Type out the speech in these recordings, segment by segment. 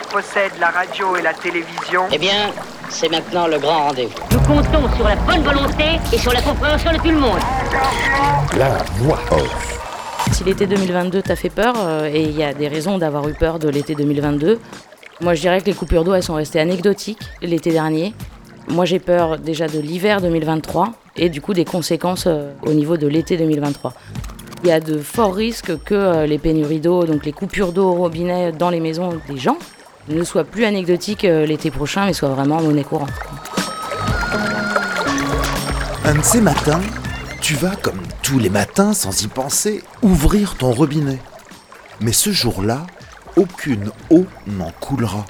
possède la radio et la télévision. Eh bien, c'est maintenant le grand rendez-vous. Nous comptons sur la bonne volonté et sur la compréhension de tout le monde. La voix off. Si l'été 2022 t'a fait peur, euh, et il y a des raisons d'avoir eu peur de l'été 2022, moi je dirais que les coupures d'eau elles sont restées anecdotiques l'été dernier. Moi j'ai peur déjà de l'hiver 2023 et du coup des conséquences euh, au niveau de l'été 2023. Il y a de forts risques que euh, les pénuries d'eau, donc les coupures d'eau au robinet dans les maisons des gens, ne soient plus anecdotiques l'été prochain mais soient vraiment monnaie courante. Un de ces matins, tu vas, comme tous les matins, sans y penser, ouvrir ton robinet. Mais ce jour-là, aucune eau n'en coulera.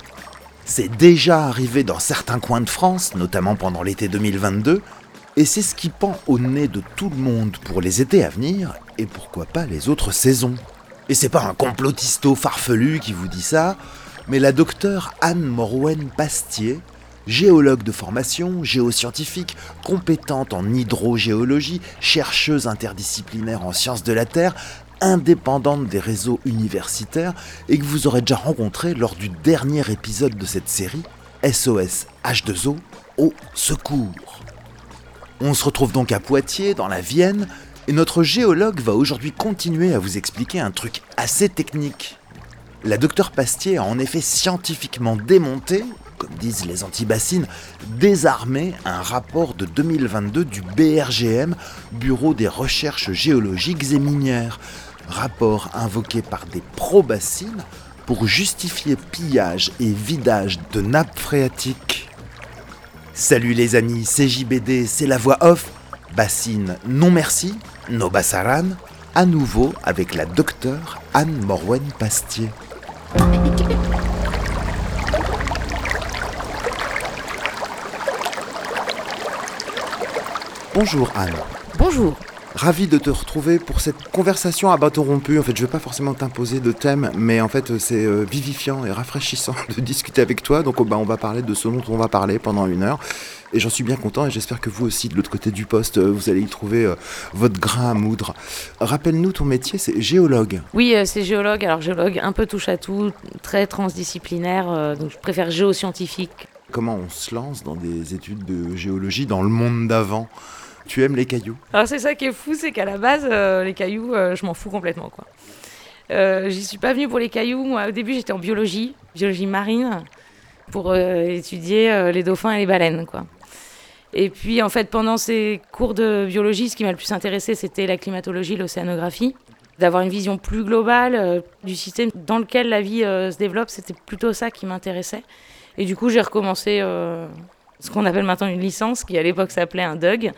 C'est déjà arrivé dans certains coins de France, notamment pendant l'été 2022, et c'est ce qui pend au nez de tout le monde pour les étés à venir, et pourquoi pas les autres saisons. Et c'est pas un complotisto farfelu qui vous dit ça, mais la docteure Anne Morwen Pastier, géologue de formation, géoscientifique, compétente en hydrogéologie, chercheuse interdisciplinaire en sciences de la Terre, indépendante des réseaux universitaires et que vous aurez déjà rencontré lors du dernier épisode de cette série, SOS H2O au secours. On se retrouve donc à Poitiers, dans la Vienne, et notre géologue va aujourd'hui continuer à vous expliquer un truc assez technique. La docteure Pastier a en effet scientifiquement démonté, comme disent les antibassines, désarmé un rapport de 2022 du BRGM, Bureau des recherches géologiques et minières, rapport invoqué par des pro-bassines pour justifier pillage et vidage de nappes phréatiques. Salut les amis, c'est JBD, c'est la voix off, bassine non merci, no bassaran, à nouveau avec la docteure Anne Morwen Pastier. Bonjour Anne. Bonjour. Ravi de te retrouver pour cette conversation à bâton rompu. En fait, je ne vais pas forcément t'imposer de thème, mais en fait, c'est euh, vivifiant et rafraîchissant de discuter avec toi. Donc, oh, bah, on va parler de ce dont on va parler pendant une heure. Et j'en suis bien content et j'espère que vous aussi, de l'autre côté du poste, euh, vous allez y trouver euh, votre grain à moudre. Rappelle-nous ton métier, c'est géologue. Oui, c'est géologue. Alors, géologue un peu touche à tout, très transdisciplinaire. donc, je préfère géoscientifique. Comment on se lance dans des études de géologie dans le monde d'avant? Tu aimes les cailloux? Alors c'est ça qui est fou, c'est qu'à la base, euh, les cailloux, euh, je m'en fous complètement. quoi. Euh, J'y suis pas venue pour les cailloux. Moi, au début, j'étais en biologie, biologie marine, pour euh, étudier les dauphins et les baleines. quoi. Et puis, en fait, pendant ces cours de biologie, ce qui m'a le plus intéressé, c'était la climatologie, l'océanographie. D'avoir une vision plus globale du système dans lequel la vie se développe, c'était plutôt ça qui m'intéressait. Et du coup, j'ai recommencé ce qu'on appelle maintenant une licence, qui à l'époque s'appelait un DUG,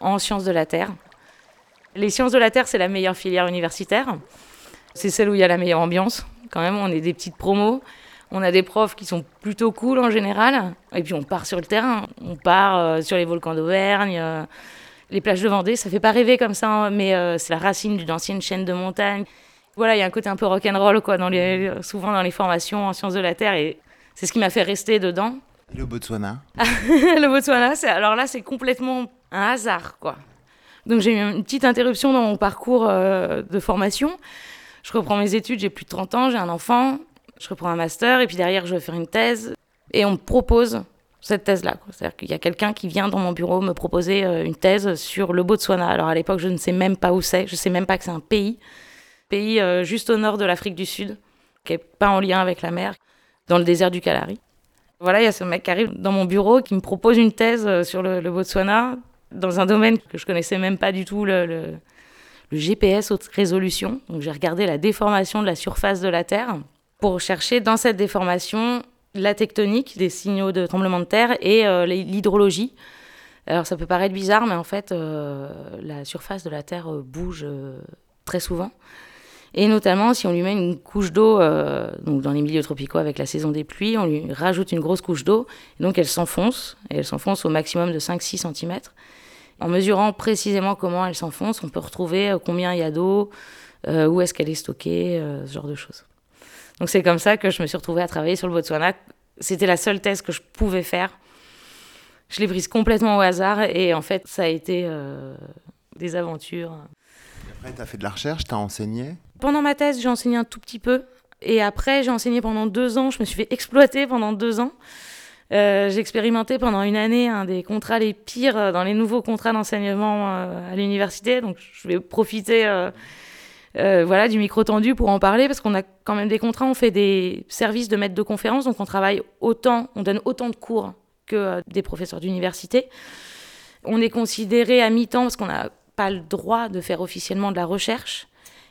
en sciences de la Terre. Les sciences de la Terre, c'est la meilleure filière universitaire. C'est celle où il y a la meilleure ambiance. Quand même, on est des petites promos. On a des profs qui sont plutôt cool en général. Et puis on part sur le terrain. On part euh, sur les volcans d'Auvergne, euh, les plages de Vendée. Ça fait pas rêver comme ça, hein, mais euh, c'est la racine d'une ancienne chaîne de montagne. Voilà, il y a un côté un peu rock'n'roll, quoi, souvent dans les formations en sciences de la Terre. Et c'est ce qui m'a fait rester dedans. Le Botswana Le Botswana, alors là, c'est complètement un hasard, quoi. Donc j'ai eu une petite interruption dans mon parcours euh, de formation. Je reprends mes études, j'ai plus de 30 ans, j'ai un enfant, je reprends un master, et puis derrière, je vais faire une thèse. Et on me propose cette thèse-là. C'est-à-dire qu'il y a quelqu'un qui vient dans mon bureau me proposer euh, une thèse sur le Botswana. Alors à l'époque, je ne sais même pas où c'est, je sais même pas que c'est un pays. Pays euh, juste au nord de l'Afrique du Sud, qui n'est pas en lien avec la mer, dans le désert du Kalahari. Voilà, il y a ce mec qui arrive dans mon bureau qui me propose une thèse sur le, Botswana dans un domaine que je connaissais même pas du tout, le, GPS haute résolution. Donc j'ai regardé la déformation de la surface de la Terre pour chercher dans cette déformation la tectonique des signaux de tremblement de terre et euh, l'hydrologie. Alors ça peut paraître bizarre, mais en fait, euh, la surface de la Terre euh, bouge très souvent. Et notamment, si on lui met une couche d'eau, donc dans les milieux tropicaux avec la saison des pluies, on lui rajoute une grosse couche d'eau, donc elle s'enfonce, et elle s'enfonce au maximum de 5-6 cm. En mesurant précisément comment elle s'enfonce, on peut retrouver euh, combien il y a d'eau, euh, où est-ce qu'elle est stockée, euh, ce genre de choses. Donc c'est comme ça que je me suis retrouvée à travailler sur le Botswana. C'était la seule thèse que je pouvais faire. Je l'ai prise complètement au hasard et en fait ça a été des aventures. Après, tu as fait de la recherche, tu as enseigné Pendant ma thèse, j'ai enseigné un tout petit peu. Et après, j'ai enseigné pendant deux ans. Je me suis fait exploiter pendant deux ans. Euh, j'ai expérimenté pendant une année un des contrats les pires dans les nouveaux contrats d'enseignement à l'université. Donc, je vais profiter voilà, du micro tendu pour en parler parce qu'on a quand même des contrats. On fait des services de maître de conférence. Donc, on travaille autant, on donne autant de cours que des professeurs d'université. On est considéré à mi-temps parce qu'on n'a pas le droit de faire officiellement de la recherche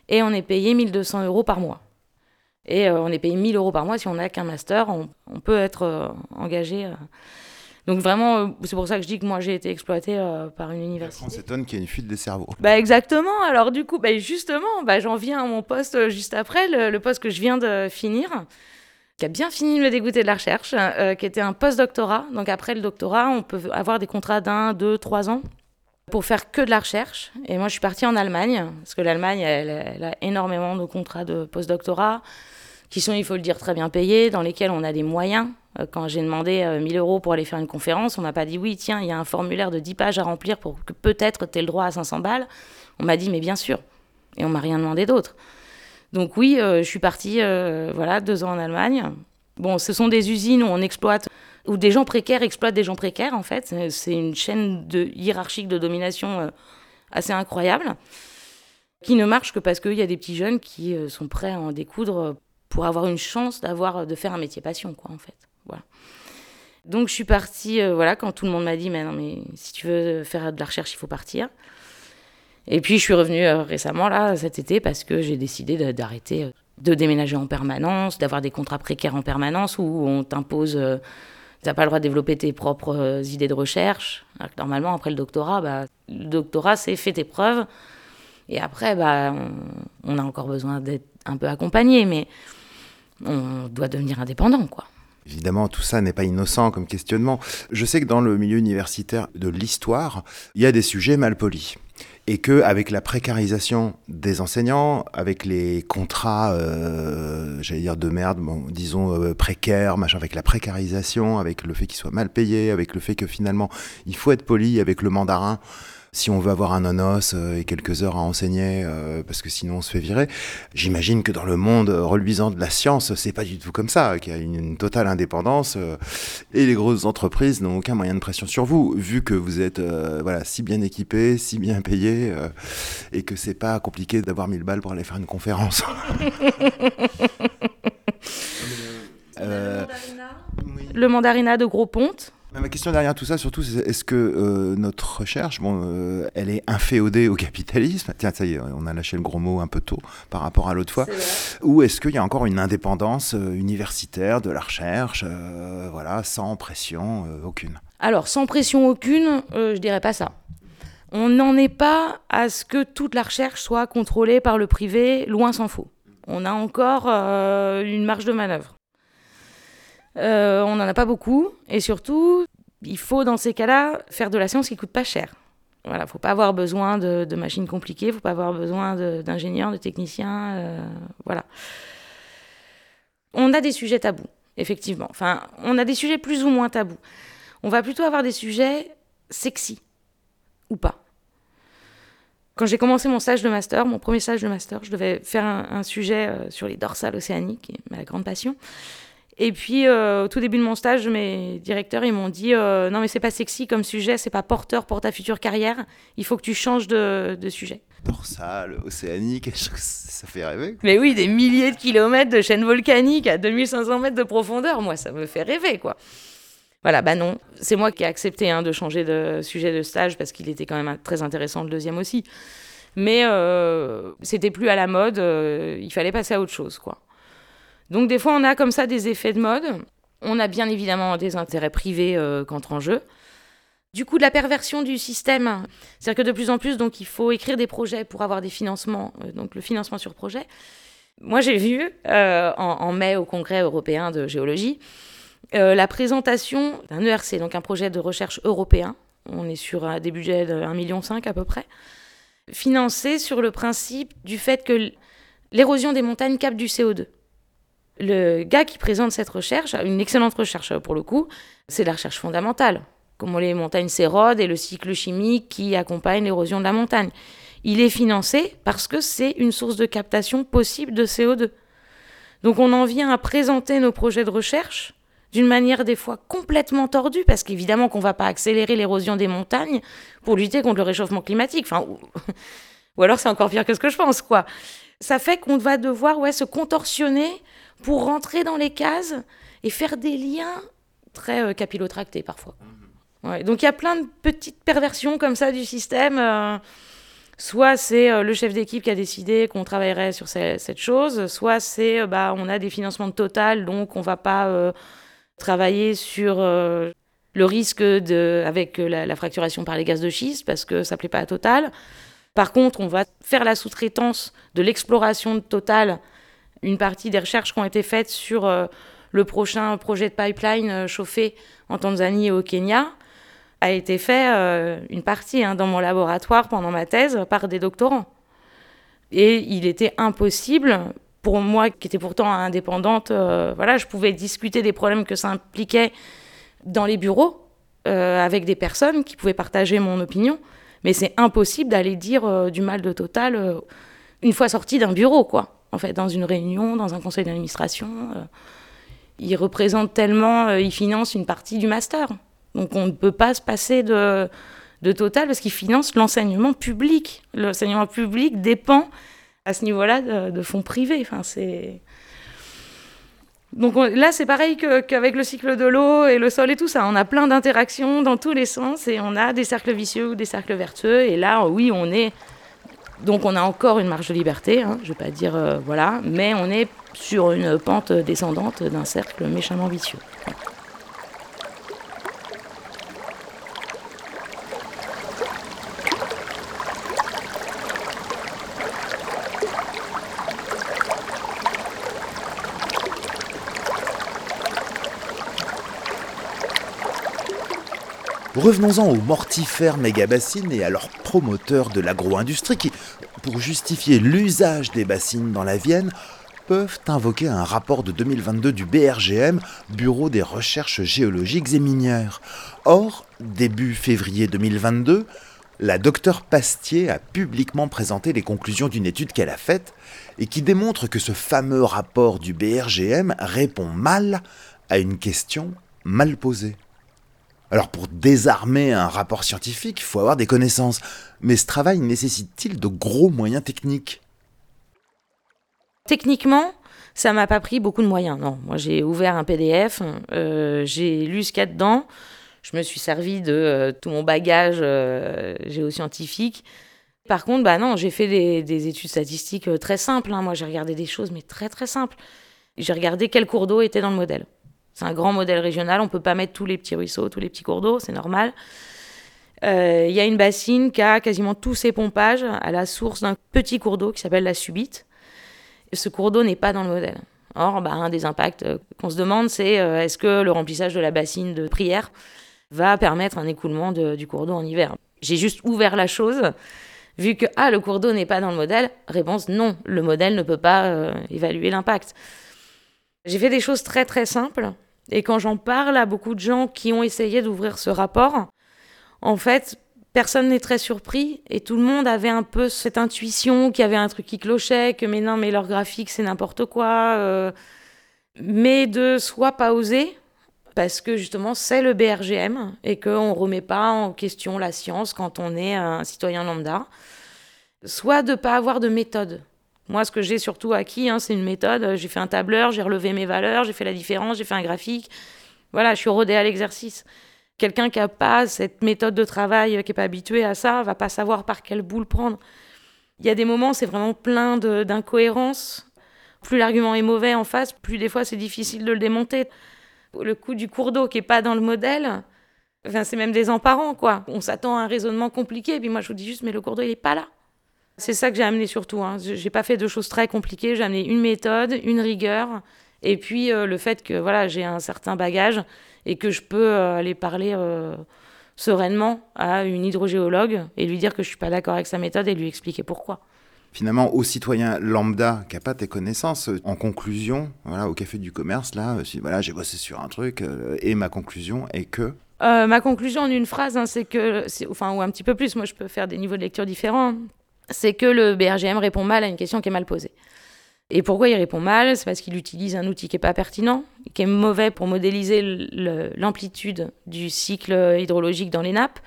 et on est payé 1200 euros par mois. Et euh, on est payé 1000 euros par mois si on n'a qu'un master, on, peut être euh, engagé. Euh. Donc vraiment, c'est pour ça que je dis que moi j'ai été exploitée par une université. On s'étonne qu'il y ait une fuite des cerveaux. Bah exactement. Alors du coup, bah, justement, bah, j'en viens à mon poste juste après, le, poste que je viens de finir, qui a bien fini de me dégoûter de la recherche, qui était un post-doctorat. Donc après le doctorat, on peut avoir des contrats d'un, deux, trois ans pour faire que de la recherche. Et moi, je suis partie en Allemagne, parce que l'Allemagne, elle, a énormément de contrats de post-doctorat, qui sont, il faut le dire, très bien payés, dans lesquels on a des moyens. Euh, quand j'ai demandé 1000 euh, euros pour aller faire une conférence, on m'a pas dit oui, tiens, il y a un formulaire de 10 pages à remplir pour que peut-être tu aies le droit à 500 balles. On m'a dit, mais bien sûr. Et on m'a rien demandé d'autre. Donc oui, euh, je suis partie, voilà, deux ans en Allemagne. Bon, ce sont des usines où on exploite où des gens précaires exploitent des gens précaires, en fait. C'est une chaîne de, hiérarchique de domination euh, assez incroyable, qui ne marche que parce qu'il y a des petits jeunes qui euh, sont prêts à en découdre pour avoir une chance d'avoir de faire un métier passion, quoi, en fait. Voilà. Donc je suis partie, euh, voilà, quand tout le monde m'a dit, mais non, mais si tu veux faire de la recherche, il faut partir. Et puis je suis revenue récemment, là, cet été, parce que j'ai décidé d'arrêter de déménager en permanence, d'avoir des contrats précaires en permanence où on t'impose n'as pas le droit de développer tes propres euh, idées de recherche. normalement, après le doctorat, bah, le doctorat, c'est fait tes preuves. Et après, bah, on, a encore besoin d'être un peu accompagné, mais on doit devenir indépendant, quoi. Évidemment, tout ça n'est pas innocent comme questionnement. Je sais que dans le milieu universitaire de l'histoire, il y a des sujets mal polis et que avec la précarisation des enseignants, avec les contrats, euh, j'allais dire de merde, disons euh, précaires, avec la précarisation, avec le fait qu'ils soient mal payés, avec le fait que finalement il faut être poli avec le mandarin si on veut avoir un nonos euh, et quelques heures à enseigner, euh, parce que sinon on se fait virer. J'imagine que dans le monde reluisant de la science, c'est pas du tout comme ça, qu'il y a une, totale indépendance euh, et les grosses entreprises n'ont aucun moyen de pression sur vous, vu que vous êtes voilà si bien équipé, si bien payé, et que c'est pas compliqué d'avoir 1000 balles pour aller faire une conférence. le mandarina de Gros Ponte Ma question derrière tout ça, surtout, c'est est-ce que euh, notre recherche, bon, euh, elle est inféodée au capitalisme? Tiens, ça y est, on a lâché le gros mot un peu tôt par rapport à l'autre fois. Ou est-ce qu'il y a encore une indépendance euh, universitaire de la recherche, voilà, sans pression aucune? Alors, sans pression aucune, je dirais pas ça. On n'en est pas à ce que toute la recherche soit contrôlée par le privé, loin s'en faut. On a encore une marge de manœuvre. Euh, on n'en a pas beaucoup. Et surtout, il faut dans ces cas-là faire de la science qui coûte pas cher. Voilà, faut pas avoir besoin de, machines compliquées, faut pas avoir besoin d'ingénieurs, de, techniciens, euh, voilà. On a des sujets tabous, effectivement. Enfin, on a des sujets plus ou moins tabous. On va plutôt avoir des sujets sexy ou pas. Quand j'ai commencé mon stage de master, mon premier stage de master, je devais faire un, sujet euh, sur les dorsales océaniques, ma grande passion. Et puis, euh, au tout début de mon stage, mes directeurs, ils m'ont dit euh, Non, mais c'est pas sexy comme sujet, c'est pas porteur pour ta future carrière, il faut que tu changes de, de sujet. Dorsale, océanique, ça fait rêver. Mais oui, des milliers de kilomètres de chaîne volcanique à 2500 mètres de profondeur, moi, ça me fait rêver, quoi. Voilà, bah non, c'est moi qui ai accepté hein, de changer de sujet de stage parce qu'il était quand même très intéressant, le deuxième aussi. Mais euh, c'était plus à la mode, il fallait passer à autre chose, quoi. Donc des fois, on a comme ça des effets de mode. On a bien évidemment des intérêts privés euh, qui entrent en jeu. Du coup, de la perversion du système, c'est-à-dire que de plus en plus, donc, il faut écrire des projets pour avoir des financements, euh, donc le financement sur projet. Moi, j'ai vu euh, en, mai au Congrès européen de géologie la présentation d'un ERC, donc un projet de recherche européen. On est sur des budgets de 1,5 million à peu près, financé sur le principe du fait que l'érosion des montagnes capte du CO2 le gars qui présente cette recherche, une excellente recherche pour le coup, c'est la recherche fondamentale, comment les montagnes s'érodent et le cycle chimique qui accompagne l'érosion de la montagne. Il est financé parce que c'est une source de captation possible de CO2. Donc on en vient à présenter nos projets de recherche d'une manière des fois complètement tordue, parce qu'évidemment qu'on ne va pas accélérer l'érosion des montagnes pour lutter contre le réchauffement climatique. Enfin, ou, ou alors c'est encore pire que ce que je pense, quoi. Ça fait qu'on va devoir ouais, se contorsionner pour rentrer dans les cases et faire des liens très euh, capillotractés parfois. Ouais, donc il y a plein de petites perversions comme ça du système. euh, soit c'est euh, le chef d'équipe qui a décidé qu'on travaillerait sur ce- cette chose, soit c'est bah, on a des financements de total, donc on va pas travailler sur le risque de, avec la, la fracturation par les gaz de schiste parce que ça plaît pas à Total. Par contre, on va faire la sous-traitance de l'exploration de Total, une partie des recherches qui ont été faites sur euh, le prochain projet de pipeline euh, chauffé en Tanzanie et au Kenya a été fait euh, une partie hein, dans mon laboratoire pendant ma thèse par des doctorants. Et il était impossible pour moi, qui était pourtant indépendante, voilà, je pouvais discuter des problèmes que ça impliquait dans les bureaux avec des personnes qui pouvaient partager mon opinion, mais c'est impossible d'aller dire du mal de Total une fois sorti d'un bureau, quoi. En fait, dans une réunion, dans un conseil d'administration, euh, il représente tellement, euh, il finance une partie du master. Donc on ne peut pas se passer de, Total parce qu'il finance l'enseignement public. L'enseignement public dépend à ce niveau-là de, fonds privés. Enfin, c'est... Donc on- là, c'est pareil qu'avec le cycle de l'eau et le sol et tout ça. On a plein d'interactions dans tous les sens et on a des cercles vicieux ou des cercles vertueux. Et là, oui, on est... Donc on a encore une marge de liberté, hein, je vais pas dire euh, voilà, mais on est sur une pente descendante d'un cercle méchamment vicieux. Revenons-en aux mortifères méga-bassines et à leurs promoteurs de l'agro-industrie qui, pour justifier l'usage des bassines dans la Vienne, peuvent invoquer un rapport de 2022 du BRGM, Bureau des recherches géologiques et minières. Or, début février 2022, la docteure Pastier a publiquement présenté les conclusions d'une étude qu'elle a faite et qui démontre que ce fameux rapport du BRGM répond mal à une question mal posée. Alors pour désarmer un rapport scientifique, il faut avoir des connaissances. Mais ce travail nécessite-t-il de gros moyens techniques? Techniquement, ça m'a pas pris beaucoup de moyens. Non, moi j'ai ouvert un PDF, euh, j'ai lu ce qu'il y a dedans, je me suis servi de euh, tout mon bagage euh, géoscientifique. Par contre, bah non, j'ai fait des, des études statistiques très simples. hein. Moi, j'ai regardé des choses, mais très très simples. J'ai regardé quel cours d'eau était dans le modèle. C'est un grand modèle régional, on peut pas mettre tous les petits ruisseaux, tous les petits cours d'eau, c'est normal. Euh, Il y a une bassine qui a quasiment tous ses pompages à la source d'un petit cours d'eau qui s'appelle la Subite. Ce cours d'eau n'est pas dans le modèle. Or, bah, un des impacts euh, qu'on se demande, c'est euh, est-ce que le remplissage de la bassine de prière va permettre un écoulement du cours d'eau en hiver? J'ai juste ouvert la chose, vu que ah, le cours d'eau n'est pas dans le modèle. Réponse non, le modèle ne peut pas évaluer l'impact. J'ai fait des choses très très simples, et quand j'en parle à beaucoup de gens qui ont essayé d'ouvrir ce rapport, en fait, personne n'est très surpris et tout le monde avait un peu cette intuition qu'il y avait un truc qui clochait, que mais non, mais leur graphique c'est n'importe quoi. euh, mais de soit pas oser, parce que justement c'est le BRGM et qu'on ne remet pas en question la science quand on est un citoyen lambda, soit de pas avoir de méthode. Moi, ce que j'ai surtout acquis, hein, c'est une méthode. J'ai fait un tableur, j'ai relevé mes valeurs, j'ai fait la différence, j'ai fait un graphique. Voilà, je suis rodée à l'exercice. Quelqu'un qui n'a pas cette méthode de travail, qui n'est pas habitué à ça, va pas savoir par quelle boule prendre. Il y a des moments, c'est vraiment plein d'incohérences. Plus l'argument est mauvais en face, plus des fois c'est difficile de le démonter. Le coup du cours d'eau qui n'est pas dans le modèle, enfin, c'est même désemparant, quoi. On s'attend à un raisonnement compliqué, et puis moi je vous dis juste, mais le cours d'eau il n'est pas là. C'est ça que j'ai amené surtout. Hein. Je- J'ai pas fait de choses très compliquées. J'ai amené une méthode, une rigueur, et puis euh, le fait que voilà, j'ai un certain bagage et que je peux euh, aller parler euh, sereinement à une hydrogéologue et lui dire que je suis pas d'accord avec sa méthode et lui expliquer pourquoi. Finalement, au citoyen lambda qui n'a pas tes connaissances, en conclusion, voilà, au café du commerce, là, voilà, j'ai bossé sur un truc, et ma conclusion est que. Ma conclusion en une phrase, hein, c'est que, enfin, ou un petit peu plus, moi je peux faire des niveaux de lecture différents, c'est que le BRGM répond mal à une question qui est mal posée. Et pourquoi il répond mal? C'est parce qu'il utilise un outil qui n'est pas pertinent, qui est mauvais pour modéliser l'amplitude du cycle hydrologique dans les nappes.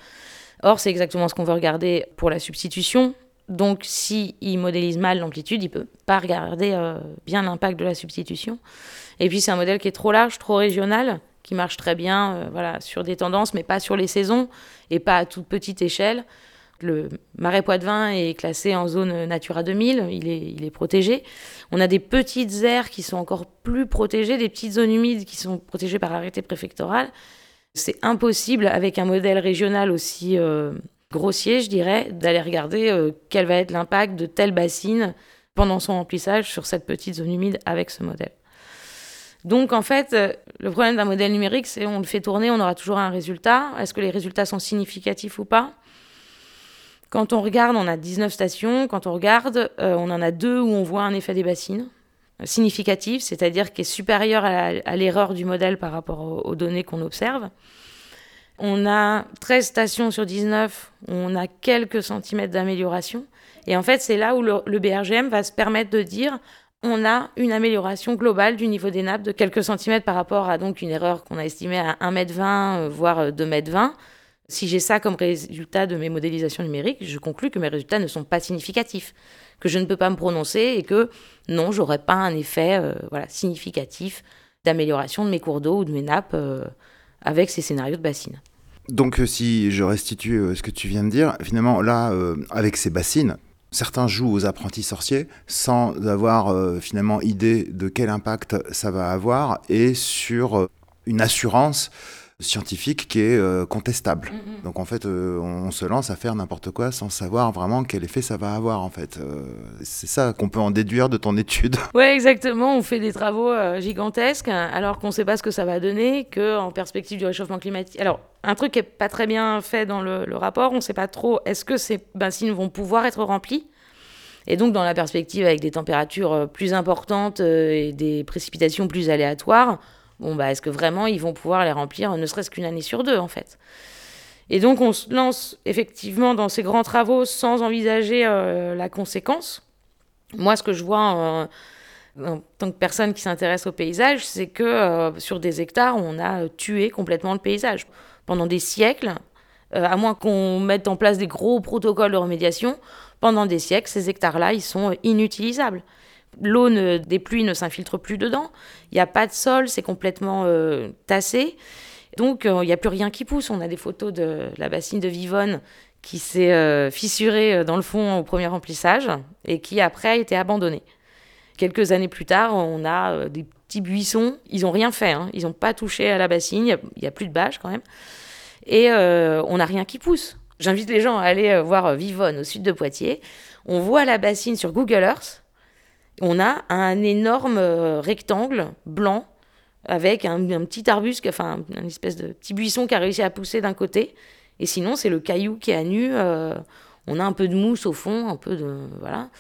Or, c'est exactement ce qu'on veut regarder pour la substitution. Donc, s'il il modélise mal l'amplitude, il ne peut pas regarder euh, bien l'impact de la substitution. Et puis, c'est un modèle qui est trop large, trop régional, qui marche très bien euh, voilà, sur des tendances, mais pas sur les saisons et pas à toute petite échelle. Le marais Poitevin est classé en zone Natura 2000, il est, il est protégé. On a des petites aires qui sont encore plus protégées, des petites zones humides qui sont protégées par arrêté préfectoral. C'est impossible avec un modèle régional aussi euh, grossier, je dirais, d'aller regarder euh, quel va être l'impact de telle bassine pendant son remplissage sur cette petite zone humide avec ce modèle. Donc en fait, euh, le problème d'un modèle numérique, c'est on le fait tourner, on aura toujours un résultat. Est-ce que les résultats sont significatifs ou pas? Quand on regarde, on a 19 stations. Quand on regarde, euh, on en a deux où on voit un effet des bassines significatif, c'est-à-dire qui est supérieur à l'erreur du modèle par rapport aux, données qu'on observe. On a 13 stations sur 19 où on a quelques centimètres d'amélioration. Et en fait, c'est là où le, BRGM va se permettre de dire on a une amélioration globale du niveau des nappes de quelques centimètres par rapport à donc une erreur qu'on a estimée à 1,20 m, euh, voire 2,20 m. Si j'ai ça comme résultat de mes modélisations numériques, je conclus que mes résultats ne sont pas significatifs, que je ne peux pas me prononcer et que non, j'aurais pas un effet euh, significatif d'amélioration de mes cours d'eau ou de mes nappes euh, avec ces scénarios de bassines. Donc si je restitue ce que tu viens de dire, finalement là, avec ces bassines, Certains jouent aux apprentis sorciers sans avoir euh, finalement idée de quel impact ça va avoir et sur euh, une assurance scientifique qui est euh, contestable. Mm-hmm. Donc en fait, on se lance à faire n'importe quoi sans savoir vraiment quel effet ça va avoir en fait. c'est ça qu'on peut en déduire de ton étude. Oui, exactement. On fait des travaux gigantesques alors qu'on ne sait pas ce que ça va donner, que en perspective du réchauffement climatique. Alors un truc qui n'est pas très bien fait dans le, rapport, on ne sait pas trop est-ce que ces bassines vont pouvoir être remplis et donc, dans la perspective avec des températures euh, plus importantes euh, et des précipitations plus aléatoires, bon, bah, est-ce que vraiment ils vont pouvoir les remplir ne serait-ce qu'une année sur deux, en fait? Et donc, on se lance effectivement dans ces grands travaux sans envisager euh, la conséquence. Moi, ce que je vois en tant que personne qui s'intéresse au paysage, c'est que sur des hectares, on a tué complètement le paysage pendant des siècles, euh, à moins qu'on mette en place des gros protocoles de remédiation, pendant des siècles, ces hectares-là, ils sont inutilisables. L'eau des pluies ne s'infiltre plus dedans, il n'y a pas de sol, c'est complètement euh, tassé. Donc, euh, il n'y a plus rien qui pousse. On a des photos de la bassine de Vivonne qui s'est fissurée dans le fond au premier remplissage et qui après a été abandonnée. Quelques années plus tard, on a des petits buissons. Ils n'ont rien fait, hein. ils n'ont pas touché à la bassine, il n'y a, a, plus de bâche quand même et euh, on n'a rien qui pousse. J'invite les gens à aller euh, voir euh, Vivonne au sud de Poitiers. On voit la bassine sur Google Earth. On a un énorme rectangle blanc avec un, petit arbuste, enfin une espèce de petit buisson qui a réussi à pousser d'un côté. Et sinon, c'est le caillou qui est à nu. on a un peu de mousse au fond, un peu de voilà.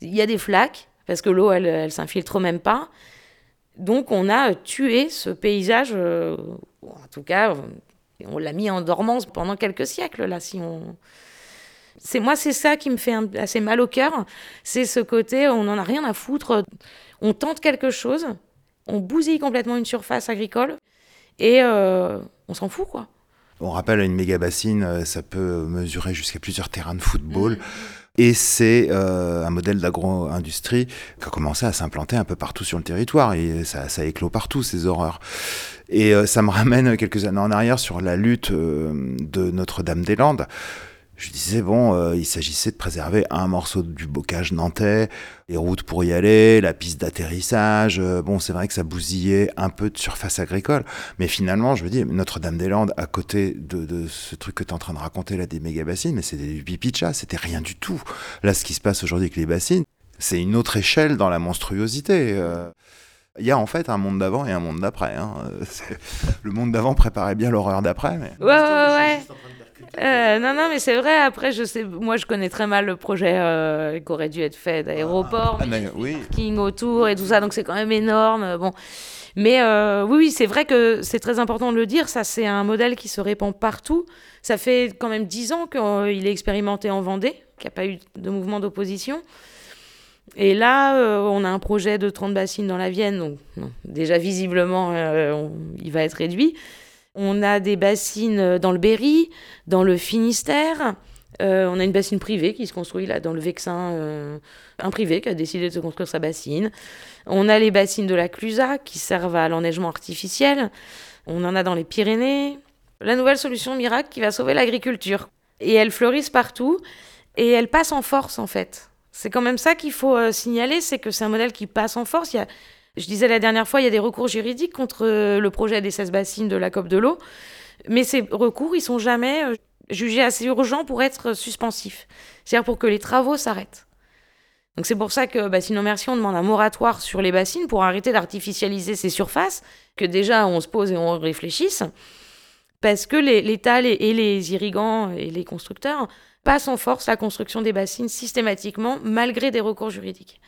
Il y a des flaques parce que l'eau, elle, elle s'infiltre même pas. Donc, on a tué ce paysage, en tout cas, on l'a mis en dormance pendant quelques siècles, là, si on... C'est moi, c'est ça qui me fait assez mal au cœur. C'est ce côté, on n'en a rien à foutre. On tente quelque chose, on bousille complètement une surface agricole et euh, on s'en fout, quoi. On rappelle, une méga bassine, euh, ça peut mesurer jusqu'à plusieurs terrains de football. Mmh. Et c'est euh, un modèle d'agro-industrie qui a commencé à s'implanter un peu partout sur le territoire. Et ça, ça éclot partout, ces horreurs. Et euh, ça me ramène quelques années en arrière sur la lutte euh, de Notre-Dame-des-Landes. Je disais, bon, euh, il s'agissait de préserver un morceau du bocage nantais, les routes pour y aller, la piste d'atterrissage. bon, c'est vrai que ça bousillait un peu de surface agricole. Mais finalement, je me dis, Notre-Dame-des-Landes, à côté de, ce truc que tu es en train de raconter là, des méga-bassines, mais c'est des pipichas, c'était rien du tout. Là, ce qui se passe aujourd'hui avec les bassines, c'est une autre échelle dans la monstruosité. Il y a en fait un monde d'avant et un monde d'après. Hein. Le monde d'avant préparait bien l'horreur d'après. Mais... Ouais, ouais, ouais. Euh, non, non, mais c'est vrai. Après, je sais, moi, je connais très mal le projet euh, qui aurait dû être fait d'aéroport, ah, oui. parking autour et tout ça. Donc, c'est quand même énorme. Bon, mais euh, oui, oui, c'est vrai que c'est très important de le dire. Ça, c'est un modèle qui se répand partout. Ça fait quand même dix ans qu'il est expérimenté en Vendée, qu'il n'y a pas eu de mouvement d'opposition. Et là, euh, on a un projet de 30 bassines dans la Vienne, donc non, déjà visiblement, euh, on- il va être réduit. On a des bassines euh, dans le Berry, dans le Finistère. Euh, on a une bassine privée qui se construit là dans le Vexin, euh, un privé qui a décidé de se construire sa bassine. On a les bassines de la Clusa qui servent à l'enneigement artificiel. On en a dans les Pyrénées. La nouvelle solution miracle qui va sauver l'agriculture. Et elles fleurissent partout et elles passent en force en fait. C'est quand même ça qu'il faut signaler, c'est que c'est un modèle qui passe en force. Il y a, je disais la dernière fois, il y a des recours juridiques contre euh, le projet des 16 bassines de la COP de l'eau, mais ces recours, ils sont jamais euh, jugés assez urgents pour être suspensifs, c'est-à-dire pour que les travaux s'arrêtent. Donc c'est pour ça que Bassines Merci, on demande un moratoire sur les bassines pour arrêter d'artificialiser ces surfaces, que déjà on se pose et on réfléchisse, parce que l'État et les irrigants et les constructeurs passent en force la construction des bassines systématiquement, malgré des recours juridiques.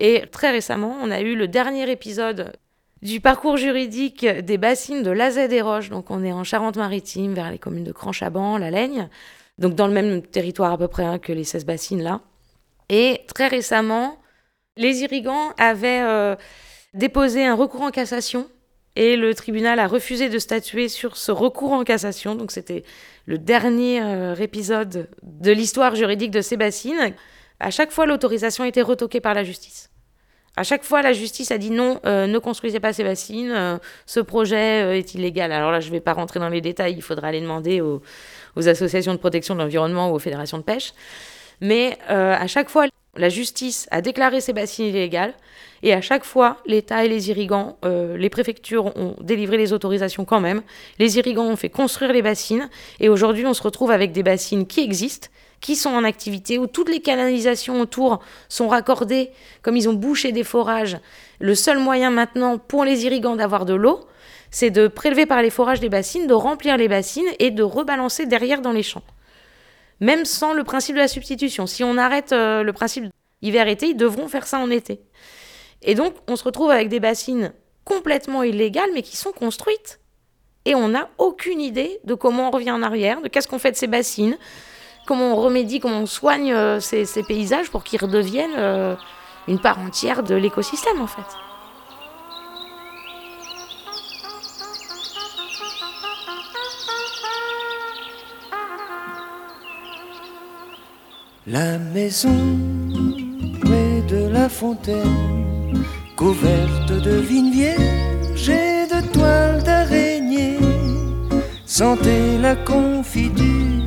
Et très récemment, on a eu le dernier épisode du parcours juridique des bassines de Lazet des Roches. Donc on est en Charente-Maritime, vers les communes de Cranchaban, La Laigne, donc dans le même territoire à peu près hein, que les 16 bassines là. Et très récemment, les irrigants avaient euh, déposé un recours en cassation et le tribunal a refusé de statuer sur ce recours en cassation. Donc c'était le dernier euh, épisode de l'histoire juridique de ces bassines. À chaque fois, l'autorisation été retoquée par la justice. À chaque fois, la justice a dit non, euh, ne construisez pas ces bassines, euh, ce projet euh, est illégal. Alors là, je ne vais pas rentrer dans les détails, il faudra aller demander aux, associations de protection de l'environnement ou aux fédérations de pêche. Mais à chaque fois, la justice a déclaré ces bassines illégales. Et à chaque fois, l'État et les irrigants, les préfectures ont délivré les autorisations quand même. Les irrigants ont fait construire les bassines. Et aujourd'hui, on se retrouve avec des bassines qui existent, qui sont en activité, où toutes les canalisations autour sont raccordées, comme ils ont bouché des forages. Le seul moyen maintenant pour les irrigants d'avoir de l'eau, c'est de prélever par les forages des bassines, de remplir les bassines et de rebalancer derrière dans les champs. Même sans le principe de la substitution. Si on arrête euh, le principe hiver-été, ils devront faire ça en été. Et donc, on se retrouve avec des bassines complètement illégales, mais qui sont construites. Et on n'a aucune idée de comment on revient en arrière, de qu'est-ce qu'on fait de ces bassines, comment on remédie, comment on soigne euh, ces, paysages pour qu'ils redeviennent euh, une part entière de l'écosystème, en fait. La maison près de la fontaine, couverte de vignes vierges et de toiles d'araignée, sentait la confiture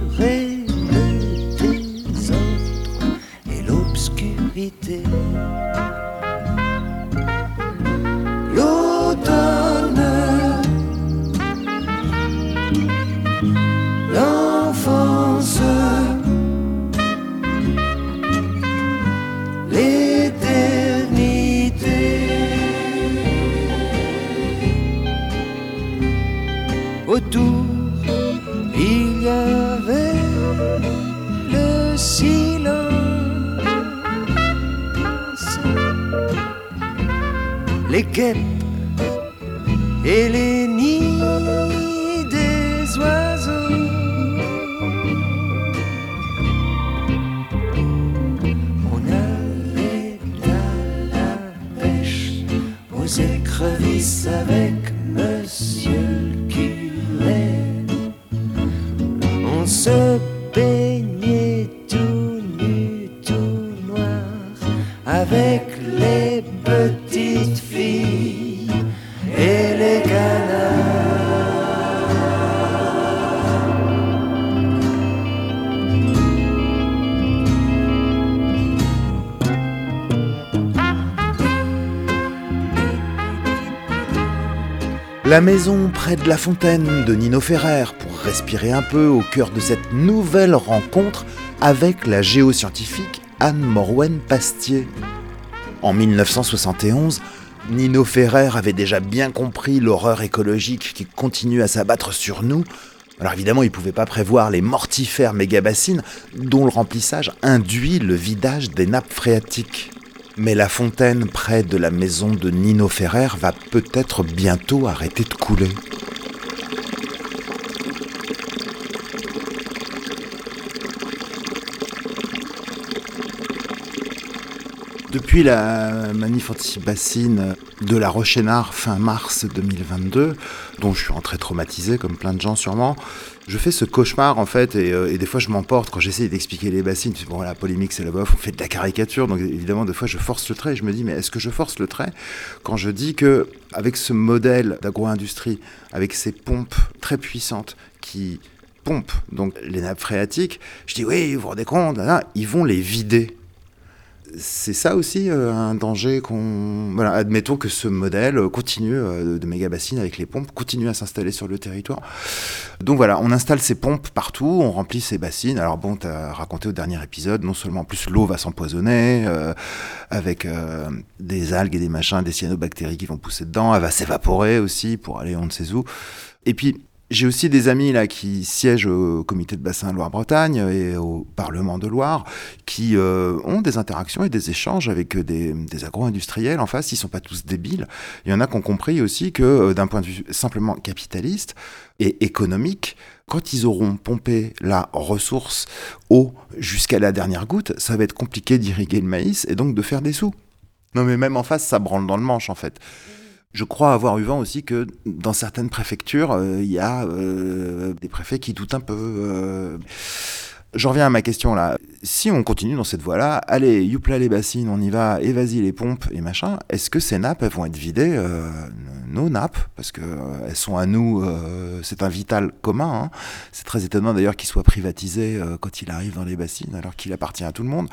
て。Les guêpes La maison près de la fontaine de Nino Ferrer pour respirer un peu au cœur de cette nouvelle rencontre avec la géoscientifique Anne Morwen Pastier. En 1971, Nino Ferrer avait déjà bien compris l'horreur écologique qui continue à s'abattre sur nous. Alors évidemment, il ne pouvait pas prévoir les mortifères mégabassines dont le remplissage induit le vidage des nappes phréatiques. Mais la fontaine près de la maison de Nino Ferrer va peut-être bientôt arrêter de couler. Depuis la manif anti-bassine de la Rochénard fin mars 2022, dont je suis rentré traumatisé comme plein de gens sûrement, je fais ce cauchemar en fait et, euh, des fois je m'emporte quand j'essaie d'expliquer les bassines. Bon la polémique c'est la bof, on fait de la caricature donc évidemment des fois je force le trait et je me dis mais est-ce que je force le trait quand je dis que avec ce modèle d'agro-industrie, avec ces pompes très puissantes qui pompent donc les nappes phréatiques, je dis oui vous vous rendez compte, là, ils vont les vider c'est ça aussi euh, un danger qu'on. Voilà, admettons que ce modèle continue euh, de méga bassines avec les pompes, continue à s'installer sur le territoire. Donc voilà, on installe ces pompes partout, on remplit ces bassines. Alors bon, tu as raconté au dernier épisode, non seulement en plus l'eau va s'empoisonner, euh, avec euh, des algues et des machins, des cyanobactéries qui vont pousser dedans, elle va s'évaporer aussi pour aller on ne sait où. Et puis j'ai aussi des amis là qui siègent au comité de bassin Loire-Bretagne et au Parlement de Loire, qui euh, ont des interactions et des échanges avec des, agro-industriels en face. Ils sont pas tous débiles. Il y en a qui ont compris aussi que euh, d'un point de vue simplement capitaliste et économique, quand ils auront pompé la ressource eau jusqu'à la dernière goutte, ça va être compliqué d'irriguer le maïs et donc de faire des sous. Non mais même en face, ça branle dans le manche en fait. Je crois avoir eu vent aussi que dans certaines préfectures, euh, il y a euh, des préfets qui doutent un peu. euh. J'en reviens à ma question là. Si on continue dans cette voie-là, allez, youpla les bassines, on y va, et vas-y les pompes et machin, est-ce que ces nappes, elles vont être vidées euh, Nos nappes, parce que euh, elles sont à nous, euh, c'est un vital commun. hein. C'est très étonnant d'ailleurs qu'il soit privatisé euh, quand il arrive dans les bassines, alors qu'il appartient à tout le monde.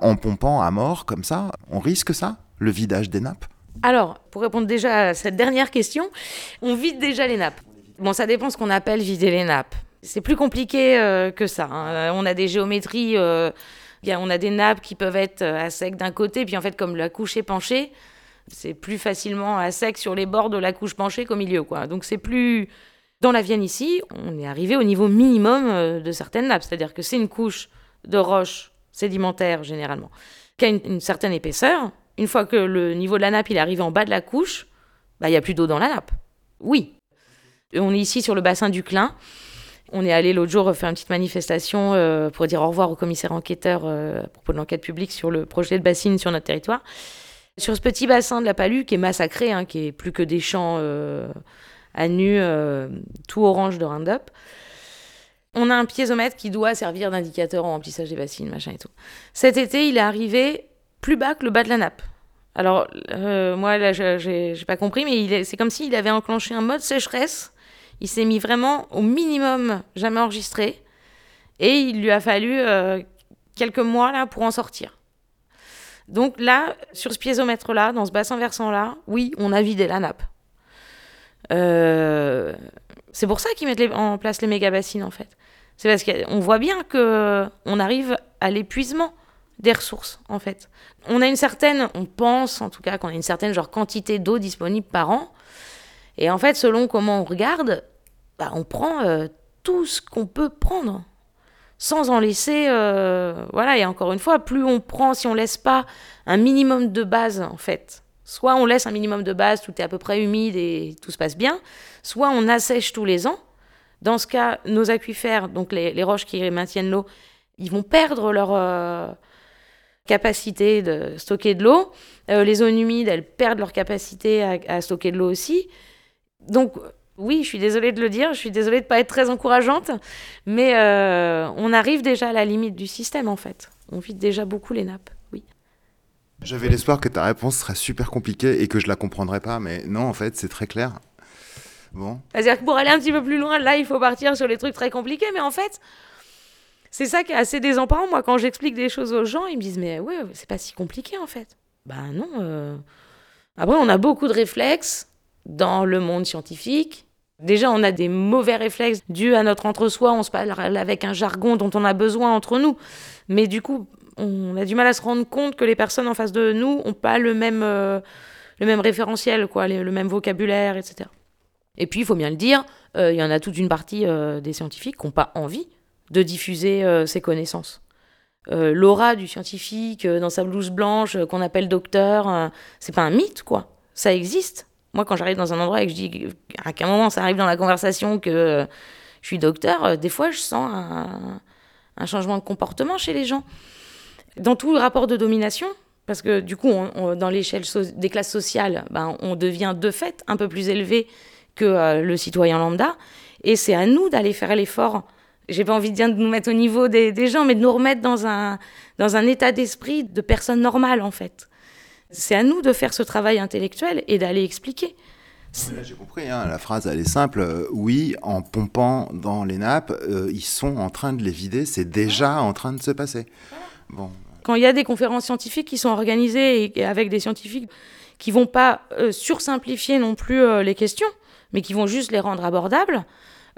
En pompant à mort comme ça, on risque ça, le vidage des nappes? Alors, pour répondre déjà à cette dernière question, on vide déjà les nappes. Bon, ça dépend ce qu'on appelle vider les nappes. C'est plus compliqué euh, que ça. hein. Euh, On a des géométries, euh, on a des nappes qui peuvent être à sec d'un côté, puis en fait, comme la couche est penchée, c'est plus facilement à sec sur les bords de la couche penchée qu'au milieu. Donc c'est plus... Dans la Vienne ici, on est arrivé au niveau minimum de certaines nappes. C'est-à-dire que c'est une couche de roche sédimentaire, généralement, qui a une certaine épaisseur. Une fois que le niveau de la nappe il est arrivé en bas de la couche, bah, il n'y a plus d'eau dans la nappe. Oui. Et on est ici sur le bassin du Clin. On est allé l'autre jour faire une petite manifestation euh, pour dire au revoir au commissaire enquêteur euh, à propos de l'enquête publique sur le projet de bassine sur notre territoire. Sur ce petit bassin de la Palue qui est massacré, hein, qui est plus que des champs euh, à nu, euh, tout orange de Roundup, on a un piézomètre qui doit servir d'indicateur en remplissage des bassines, machin et tout. Cet été, il est arrivé plus bas que le bas de la nappe. Alors, euh, moi, là, j'ai pas compris, mais c'est comme s'il avait enclenché un mode sécheresse. Il s'est mis vraiment au minimum jamais enregistré. Et il lui a fallu euh, quelques mois là pour en sortir. Donc là, sur ce piézomètre-là, dans ce bassin versant-là, oui, on a vidé la nappe. Euh, c'est pour ça qu'ils mettent les- en place les méga bassines, en fait. C'est parce qu'on voit bien que on arrive à l'épuisement des ressources, en fait. On a une certaine, on pense en tout cas qu'on a une certaine genre quantité d'eau disponible par an. Et en fait, selon comment on regarde, bah, on prend euh, tout ce qu'on peut prendre sans en laisser. euh, voilà, et encore une fois, plus on prend, si on laisse pas un minimum de base, en fait, soit on laisse un minimum de base, tout est à peu près humide et tout se passe bien, soit on assèche tous les ans. Dans ce cas, nos aquifères, donc les, roches qui maintiennent l'eau, ils vont perdre leur euh, capacité de stocker de l'eau. Euh, les zones humides, elles perdent leur capacité à, à stocker de l'eau aussi. Donc, oui, je suis désolée de le dire, je suis désolée de ne pas être très encourageante, mais euh, on arrive déjà à la limite du système, en fait. On vide déjà beaucoup les nappes, oui. J'avais l'espoir que ta réponse serait super compliquée et que je la comprendrais pas, mais non, en fait, c'est très clair. Bon. C'est-à-dire que pour aller un petit peu plus loin, là, il faut partir sur les trucs très compliqués, mais en fait, c'est ça qui est assez désemparant. Moi, quand j'explique des choses aux gens, ils me disent, mais ouais, c'est pas si compliqué, en fait. Ben non. euh. Après, on a beaucoup de réflexes dans le monde scientifique. Déjà, on a des mauvais réflexes dus à notre entre-soi. On se parle avec un jargon dont on a besoin entre nous. Mais du coup, on a du mal à se rendre compte que les personnes en face de nous n'ont pas le même, euh, le même référentiel, quoi, le même vocabulaire, etc. Et puis, il faut bien le dire, euh, il y en a toute une partie des scientifiques qui n'ont pas envie de diffuser euh, ces connaissances. Euh, L'aura du scientifique euh, dans sa blouse blanche qu'on appelle docteur, c'est pas un mythe, quoi. Ça existe. Moi, quand j'arrive dans un endroit et que je dis à qu'à un moment ça arrive dans la conversation que je suis docteur, des fois je sens un, changement de comportement chez les gens. Dans tout le rapport de domination, Parce que du coup, dans l'échelle des classes sociales, ben, on devient de fait un peu plus élevé que le citoyen lambda. Et c'est à nous d'aller faire l'effort. J'ai pas envie de dire de nous mettre au niveau des, des gens, mais de nous remettre dans un, dans un état d'esprit de personne normale, en fait. C'est à nous de faire ce travail intellectuel et d'aller expliquer. Là, J'ai compris, hein, la phrase elle est simple. euh, oui, en pompant dans les nappes, euh, ils sont en train de les vider, c'est déjà en train de se passer. Bon, Quand il y a des conférences scientifiques qui sont organisées et, avec des scientifiques qui vont pas euh, sursimplifier non plus euh, les questions, mais qui vont juste les rendre abordables,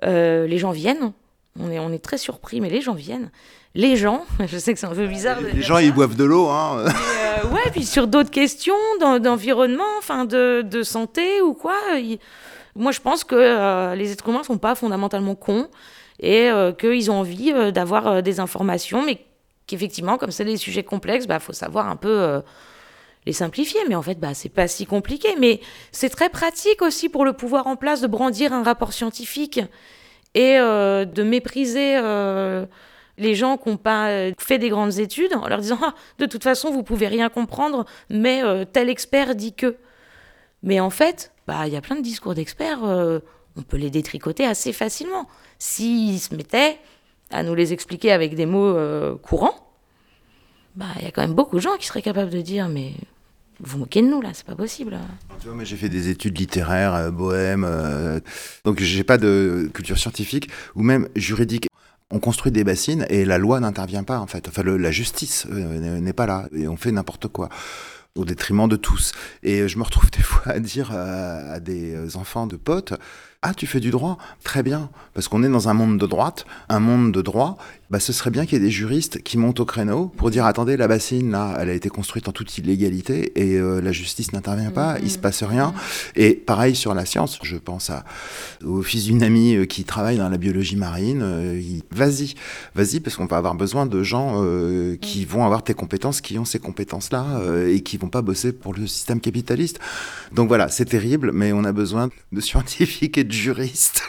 les gens viennent. On est, on est très surpris, mais les gens viennent. Les gens, je sais que c'est un peu bizarre. les dire gens ça, ils boivent de l'eau. Hein. euh, ouais, puis sur d'autres questions d'en- d'environnement, enfin de, de santé ou quoi. il- Moi, je pense que euh, les êtres humains sont pas fondamentalement cons et euh, qu'ils ont envie euh, d'avoir des informations, mais qu'effectivement, comme c'est des sujets complexes, bah faut savoir un peu les simplifier. Mais en fait, bah c'est pas si compliqué. Mais c'est très pratique aussi pour le pouvoir en place de brandir un rapport scientifique et euh, de mépriser. euh, les gens qui n'ont pas euh, fait des grandes études en leur disant Ah, de toute façon vous pouvez rien comprendre mais tel expert dit que mais en fait bah il y a plein de discours d'experts on peut les détricoter assez facilement s'ils se mettaient à nous les expliquer avec des mots courants bah il y a quand même beaucoup de gens qui seraient capables de dire mais vous moquez de nous là c'est pas possible Tu vois, moi j'ai fait des études littéraires, euh, bohème, euh, donc j'ai pas de culture scientifique ou même juridique. On construit des bassines et la loi n'intervient pas en fait. Enfin, la justice euh, n'est- pas là et on fait n'importe quoi au détriment de tous. Et je me retrouve des fois à dire à, à des enfants de potes Ah, tu fais du droit? Très bien. Parce qu'on est dans un monde de droite, un monde de droit. Bah, ce serait bien qu'il y ait des juristes qui montent au créneau pour dire Attendez, la bassine, là, elle a été construite en toute illégalité et euh, la justice n'intervient pas, il se passe rien. Et pareil sur la science, je pense à, au fils d'une amie euh, qui travaille dans la biologie marine. euh, il- Vas-y, vas-y, parce qu'on va avoir besoin de gens euh, qui vont avoir tes compétences, qui ont ces compétences-là euh, et qui vont pas bosser pour le système capitaliste. Donc voilà, c'est terrible, mais on a besoin de scientifiques et de juristes.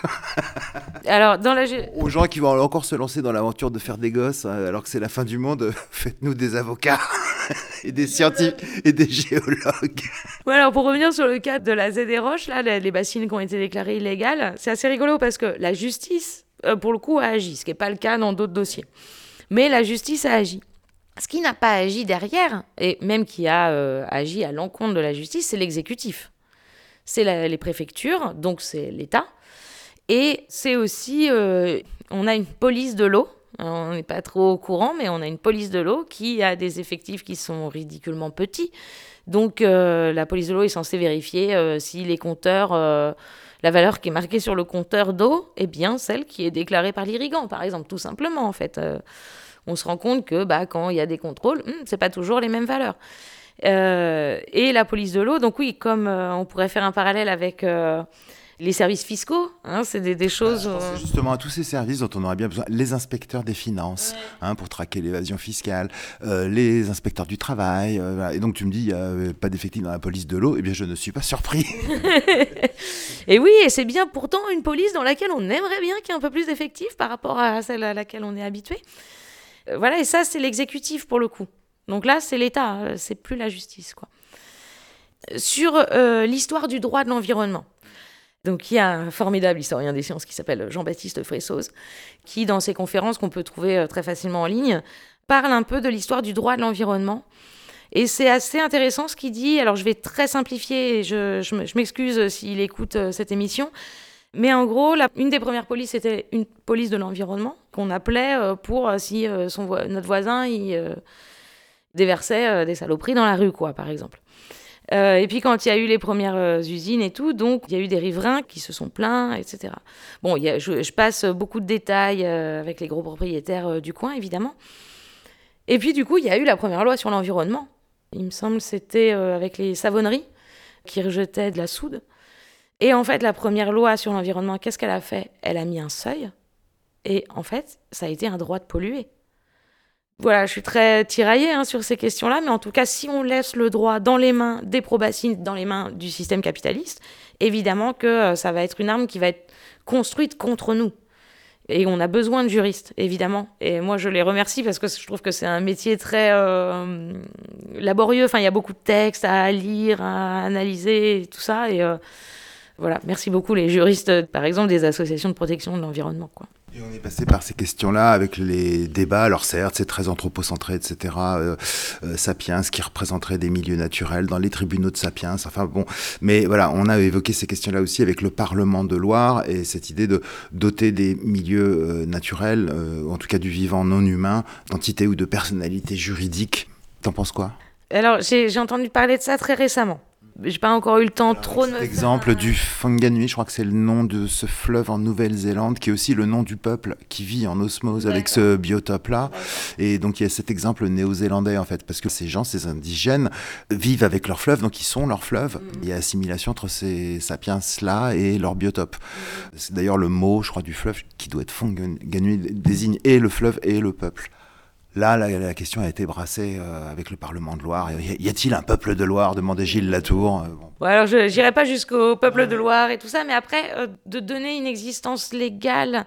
alors dans la Aux gens qui vont encore se lancer dans l'aventure de faire des gosses, euh, alors que c'est la fin du monde, euh, faites-nous des avocats et des scientifiques et des géologues. Alors pour revenir sur le cas de la ZD Roche, là, les, bassines qui ont été déclarées illégales, c'est assez rigolo parce que la justice, euh, pour le coup, a agi, ce qui n'est pas le cas dans d'autres dossiers. Mais la justice a agi. Ce qui n'a pas agi derrière, et même qui a agi à l'encontre de la justice, c'est l'exécutif. C'est les préfectures, donc c'est l'État. Et c'est aussi, on a une police de l'eau. On n'est pas trop au courant, mais on a une police de l'eau qui a des effectifs qui sont ridiculement petits. Donc euh, la police de l'eau est censée vérifier euh, si les compteurs, euh, la valeur qui est marquée sur le compteur d'eau est bien celle qui est déclarée par l'irrigant, par exemple, tout simplement en fait. On se rend compte que bah, quand il y a des contrôles, hum, c'est pas toujours les mêmes valeurs. Et la police de l'eau, donc oui, comme on pourrait faire un parallèle avec les services fiscaux, hein, c'est des, des choses. Pensais euh, justement à tous ces services dont on aurait bien besoin. Les inspecteurs des finances, hein, pour traquer l'évasion fiscale, euh, les inspecteurs du travail. euh. Et donc tu me dis, il n'y a euh, pas d'effectifs dans la police de l'eau. Eh bien, je ne suis pas surpris. Et oui, et c'est bien pourtant une police dans laquelle on aimerait bien qu'il y ait un peu plus d'effectifs par rapport à celle à laquelle on est habitué. Euh, voilà, et ça, c'est l'exécutif pour le coup. Donc là, c'est l'État, euh, c'est plus la justice, quoi. Sur euh, l'histoire du droit de l'environnement. Donc il y a un formidable historien des sciences qui s'appelle Jean-Baptiste Fressoz, qui dans ses conférences qu'on peut trouver euh, très facilement en ligne, parle un peu de l'histoire du droit de l'environnement. Et c'est assez intéressant ce qu'il dit. Alors je vais très simplifier, et je, je me- je m'excuse s'il écoute euh, cette émission. Mais en gros, une des premières polices, c'était une police de l'environnement qu'on appelait euh, pour euh, si euh, notre voisin il, euh, déversait euh, des saloperies dans la rue, quoi, par exemple. Euh, et puis quand il y a eu les premières euh, usines et tout, donc il y a eu des riverains qui se sont plaints, etc. Bon, je, je passe beaucoup de détails euh, avec les gros propriétaires du coin, évidemment. Et puis du coup, il y a eu la première loi sur l'environnement. Il me semble c'était avec les savonneries qui rejetaient de la soude. Et en fait, la première loi sur l'environnement, qu'est-ce qu'elle a fait? Elle a mis un seuil. Et en fait, ça a été un droit de polluer. Voilà, je suis très tiraillée hein, sur ces questions-là, mais en tout cas, si on laisse le droit dans les mains des probassines, dans les mains du système capitaliste, évidemment que euh, ça va être une arme qui va être construite contre nous. Et on a besoin de juristes, évidemment. Et moi, je les remercie parce que je trouve que c'est un métier très euh, laborieux. Enfin, il y a beaucoup de textes à lire, à analyser, et tout ça. Euh, voilà, merci beaucoup les juristes, par exemple, des associations de protection de l'environnement. Quoi. Et on est passé par ces questions-là avec les débats. Alors certes, c'est très anthropocentré, etc. Euh, euh, Sapiens, qui représenterait des milieux naturels dans les tribunaux de Sapiens. Enfin bon, mais voilà, on a évoqué ces questions-là aussi avec le Parlement de Loire et cette idée de doter des milieux euh, naturels, euh, en tout cas du vivant non humain, d'entités ou de personnalités juridiques. T'en penses quoi? Alors, j'ai entendu parler de ça très récemment. J'ai pas encore eu le temps trop de me exemple du Whanganui, je crois que c'est le nom de ce fleuve en Nouvelle-Zélande, qui est aussi le nom du peuple qui vit en osmose avec ce biotope-là. Et donc il y a cet exemple néo-zélandais en fait, parce que ces gens, ces indigènes, vivent avec leur fleuve, donc ils sont leur fleuve. Mm. Il y a assimilation entre ces sapiens-là et leur biotope. C'est d'ailleurs le mot, je crois, du fleuve qui doit être Whanganui, désigne et le fleuve et le peuple. Là, la, la question a été brassée euh, avec le Parlement de Loire. Y a-t-il un peuple de Loire demandait Gilles Latour. Euh, bon. Alors je n'irai pas jusqu'au peuple de Loire et tout ça, mais après, euh, de donner une existence légale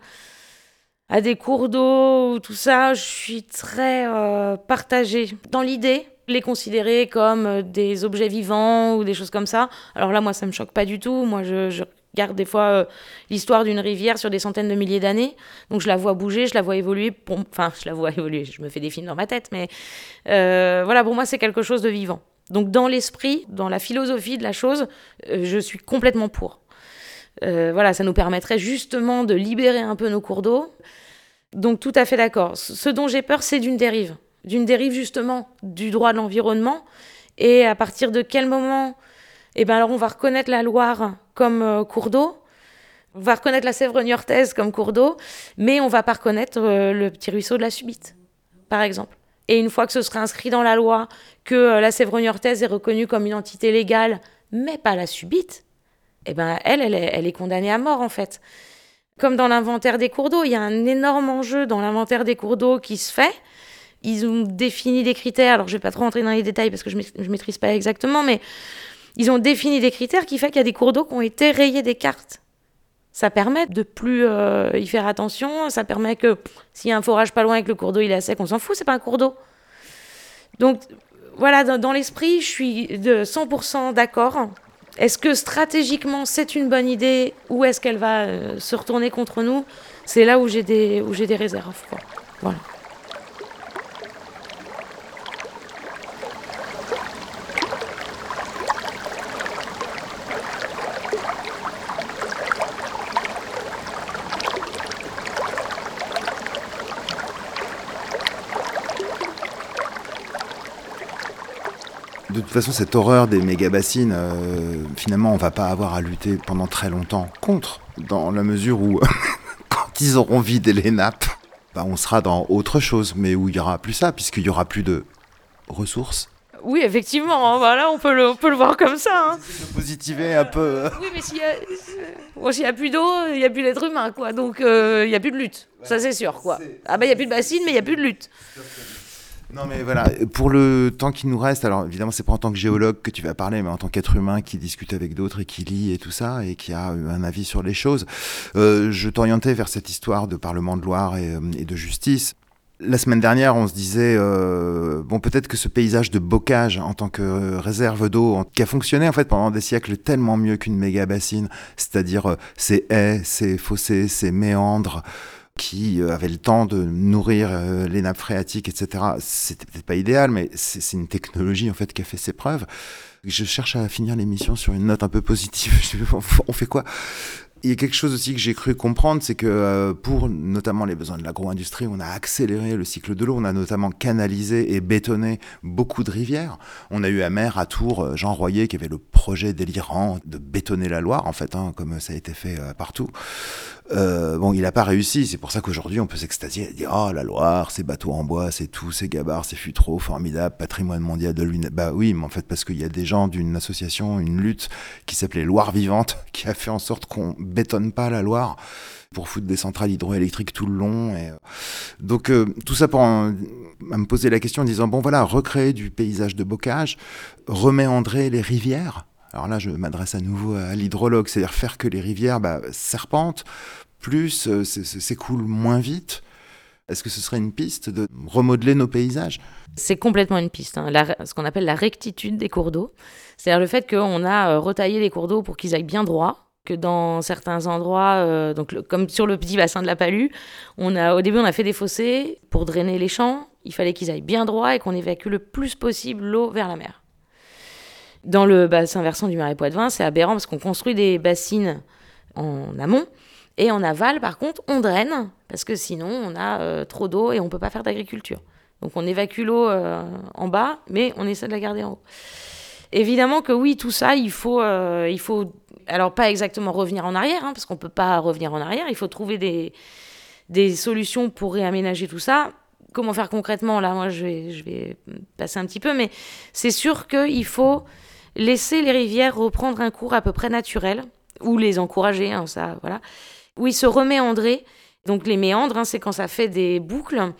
à des cours d'eau ou tout ça, je suis très euh, partagée. Dans l'idée, les considérer comme des objets vivants ou des choses comme ça. Alors là, moi, ça me choque pas du tout. Moi, je, je regarde des fois euh, l'histoire d'une rivière sur des centaines de milliers d'années. Donc je la vois bouger, je la vois évoluer. Enfin, je la vois évoluer. Je me fais des films dans ma tête, mais euh, voilà, pour moi, c'est quelque chose de vivant. Donc dans l'esprit, dans la philosophie de la chose, euh, je suis complètement pour. Voilà, ça nous permettrait justement de libérer un peu nos cours d'eau. Donc tout à fait d'accord. Ce dont j'ai peur, c'est d'une dérive. D'une dérive justement du droit de l'environnement. Et à partir de quel moment Eh bien alors on va reconnaître la Loire comme euh, cours d'eau. On va reconnaître la Sèvre niortaise comme cours d'eau, mais on va pas reconnaître euh, le petit ruisseau de la Subite, par exemple. Et une fois que ce sera inscrit dans la loi que euh, la Sèvre niortaise est reconnue comme une entité légale, mais pas la Subite, eh ben elle, elle est, elle est condamnée à mort en fait. Comme dans l'inventaire des cours d'eau, il y a un énorme enjeu dans l'inventaire des cours d'eau qui se fait. Ils ont défini des critères, alors je vais pas trop rentrer dans les détails parce que je ne maîtrise pas exactement, mais ils ont défini des critères qui fait qu'il y a des cours d'eau qui ont été rayés des cartes. Ça permet de plus euh, y faire attention, ça permet que s'il y a un forage pas loin et que le cours d'eau il est sec, on s'en fout, c'est pas un cours d'eau. Donc voilà, dans, l'esprit, je suis de 100% d'accord. Est-ce que stratégiquement c'est une bonne idée ou est-ce qu'elle va euh, se retourner contre nous? C'est là où j'ai des, des réserves. Voilà. De toute façon, cette horreur des méga-bassines, euh, finalement, on va pas avoir à lutter pendant très longtemps contre, dans la mesure où, quand ils auront vidé les nappes, bah, on sera dans autre chose, mais où il y aura plus ça, puisqu'il y aura plus de ressources. Oui, effectivement, hein, voilà, on peut le, on peut le voir comme ça. hein. Positiver un peu. euh. Oui, mais s'il y a, bon, s'il y a plus d'eau, il n'y a plus d'être humain, quoi. Donc, euh, il n'y a plus de lutte. Ça, c'est sûr, quoi. Ah, ben, il n'y a plus de bassine, mais il n'y a plus de lutte. Non mais voilà, pour le temps qui nous reste, alors évidemment c'est pas en tant que géologue que tu vas parler, mais en tant qu'être humain qui discute avec d'autres et qui lit et tout ça, et qui a eu un avis sur les choses, euh, je t'orientais vers cette histoire de Parlement de Loire et, euh, et de justice. La semaine dernière, on se disait, euh, bon, peut-être que ce paysage de bocage en tant que euh, réserve d'eau, qui a fonctionné en fait pendant des siècles tellement mieux qu'une méga bassine, c'est-à-dire euh, ces haies, ces fossés, ces méandres, qui euh, avaient le temps de nourrir euh, les nappes phréatiques, etc. C'était peut-être pas idéal, mais c'est une technologie en fait qui a fait ses preuves. Je cherche à finir l'émission sur une note un peu positive. On fait quoi? Il y a quelque chose aussi que j'ai cru comprendre, c'est que euh, pour notamment les besoins de l'agro-industrie, on a accéléré le cycle de l'eau, on a notamment canalisé et bétonné beaucoup de rivières. On a eu à mer, à Tours, Jean Royer qui avait le projet délirant de bétonner la Loire, en fait, hein, comme ça a été fait partout. Euh, bon, il n'a pas réussi, c'est pour ça qu'aujourd'hui on peut s'extasier et dire Oh la Loire, ces bateaux en bois, c'est tout, c'est gabarre, c'est futreau, formidable, patrimoine mondial de l'UNESCO. Bah oui, mais en fait, parce qu'il y a des gens d'une association, une lutte qui s'appelait Loire Vivante, qui a fait en sorte qu'on bétonne pas la Loire pour foutre des centrales hydroélectriques tout le long. Et, euh, donc euh, tout ça pour à me poser la question en disant bon voilà, recréer du paysage de bocage, reméandrer les rivières. Alors là, je m'adresse à nouveau à l'hydrologue, c'est-à-dire faire que les rivières bah, serpentent plus, euh, c'est- c'est- s'écoule moins vite. Est-ce que ce serait une piste de remodeler nos paysages? C'est complètement une piste, hein, ce qu'on appelle la rectitude des cours d'eau. C'est-à-dire le fait qu'on a euh, retaillé les cours d'eau pour qu'ils aillent bien droit, que dans certains endroits, euh, donc comme sur le petit bassin de la Palue, au début on a fait des fossés pour drainer les champs, il fallait qu'ils aillent bien droit et qu'on évacue le plus possible l'eau vers la mer. Dans le bassin versant du Marais Poitevin, c'est aberrant parce qu'on construit des bassines en amont et en aval, par contre, on draine parce que sinon on a euh, trop d'eau et on peut pas faire d'agriculture. Donc on évacue l'eau euh, en bas, mais on essaie de la garder en haut. Évidemment que oui, tout ça, il faut, euh, il faut alors pas exactement revenir en arrière, hein, parce qu'on peut pas revenir en arrière. Il faut trouver des, des solutions pour réaménager tout ça. Comment faire concrètement? Là, moi, je vais, je vais passer un petit peu, mais c'est sûr qu'il faut laisser les rivières reprendre un cours à peu près naturel, ou les encourager, hein, ça, voilà. Où ils se reméandrer. Donc les méandres, hein, c'est quand ça fait des boucles.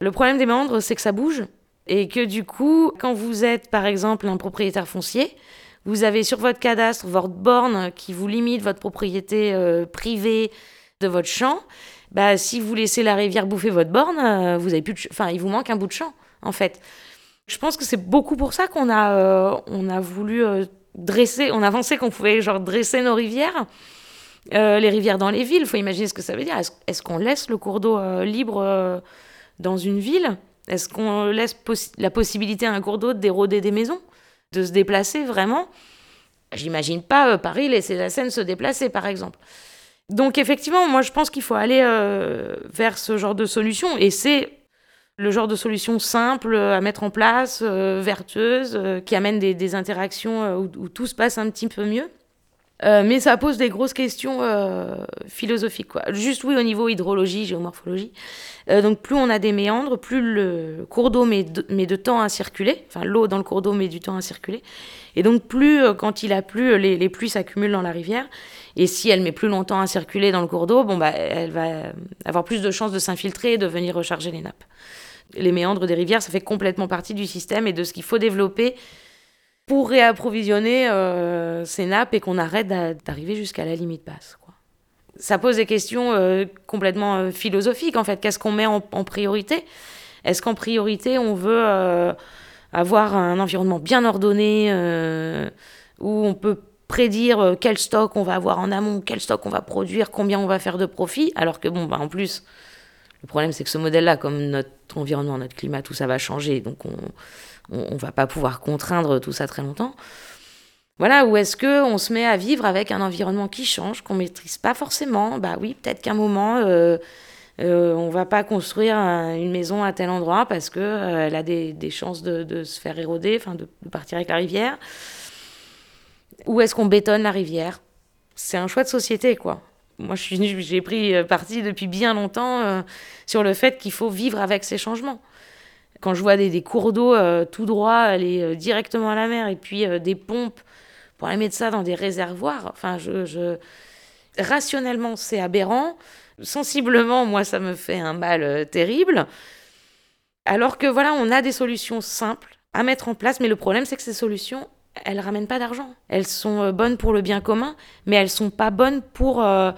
Le problème des méandres, c'est que ça bouge. Et que du coup, quand vous êtes par exemple un propriétaire foncier, vous avez sur votre cadastre votre borne qui vous limite votre propriété euh, privée de votre champ. Bah, si vous laissez la rivière bouffer votre borne, euh, vous avez plus de enfin, il vous manque un bout de champ, en fait. Je pense que c'est beaucoup pour ça qu'on a, euh, on a voulu euh, dresser, on a pensé qu'on pouvait genre dresser nos rivières. Euh, les rivières dans les villes, il faut imaginer ce que ça veut dire. Est-ce qu'on laisse le cours d'eau euh, libre euh, dans une ville? Est-ce qu'on laisse la possibilité à un cours d'eau d'éroder des maisons? De se déplacer vraiment? J'imagine pas euh, Paris laisser la Seine se déplacer, par exemple. Donc effectivement, moi je pense qu'il faut aller vers ce genre de solution. Et c'est le genre de solution simple à mettre en place, euh, vertueuse, euh, qui amène des, interactions euh, où, tout se passe un petit peu mieux. Euh, mais ça pose des grosses questions euh, philosophiques. Quoi. Juste oui au niveau hydrologie, géomorphologie. Euh, donc plus on a des méandres, plus le cours d'eau met, de- temps à circuler. Enfin l'eau dans le cours d'eau met du temps à circuler. Et donc plus euh, quand il a plu, les, pluies s'accumulent dans la rivière. Et si elle met plus longtemps à circuler dans le cours d'eau, bon bah elle va euh, avoir plus de chances de s'infiltrer et de venir recharger les nappes. Les méandres des rivières, ça fait complètement partie du système et de ce qu'il faut développer pour réapprovisionner euh, ces nappes et qu'on arrête d'a- d'arriver jusqu'à la limite basse. Ça pose des questions euh, complètement euh, philosophiques en fait. Qu'est-ce qu'on met en, priorité? Est-ce qu'en priorité on veut avoir un environnement bien ordonné où on peut prédire quel stock on va avoir en amont, quel stock on va produire, combien on va faire de profit, alors que bon, bah, en plus, le problème c'est que ce modèle-là, comme notre environnement, notre climat, tout ça va changer, donc on on va pas pouvoir contraindre tout ça très longtemps. Voilà, ou est-ce que on se met à vivre avec un environnement qui change, qu'on maîtrise pas forcément? Bah oui, peut-être qu'à un moment, euh, euh, on va pas construire un- une maison à tel endroit parce que euh, elle a des, chances de, se faire éroder, enfin de partir avec la rivière. Ou est-ce qu'on bétonne la rivière? C'est un choix de société, quoi. Moi, j'ai pris euh, parti depuis bien longtemps euh, sur le fait qu'il faut vivre avec ces changements. Quand je vois des, cours d'eau euh, tout droit aller directement à la mer et puis des pompes pour aller mettre ça dans des réservoirs, enfin, je, je- rationnellement, c'est aberrant. Sensiblement, moi, ça me fait un mal terrible. Alors que voilà, on a des solutions simples à mettre en place, mais le problème, c'est que ces solutions, elles ramènent pas d'argent. Elles sont euh, bonnes pour le bien commun, mais elles sont pas bonnes pour euh,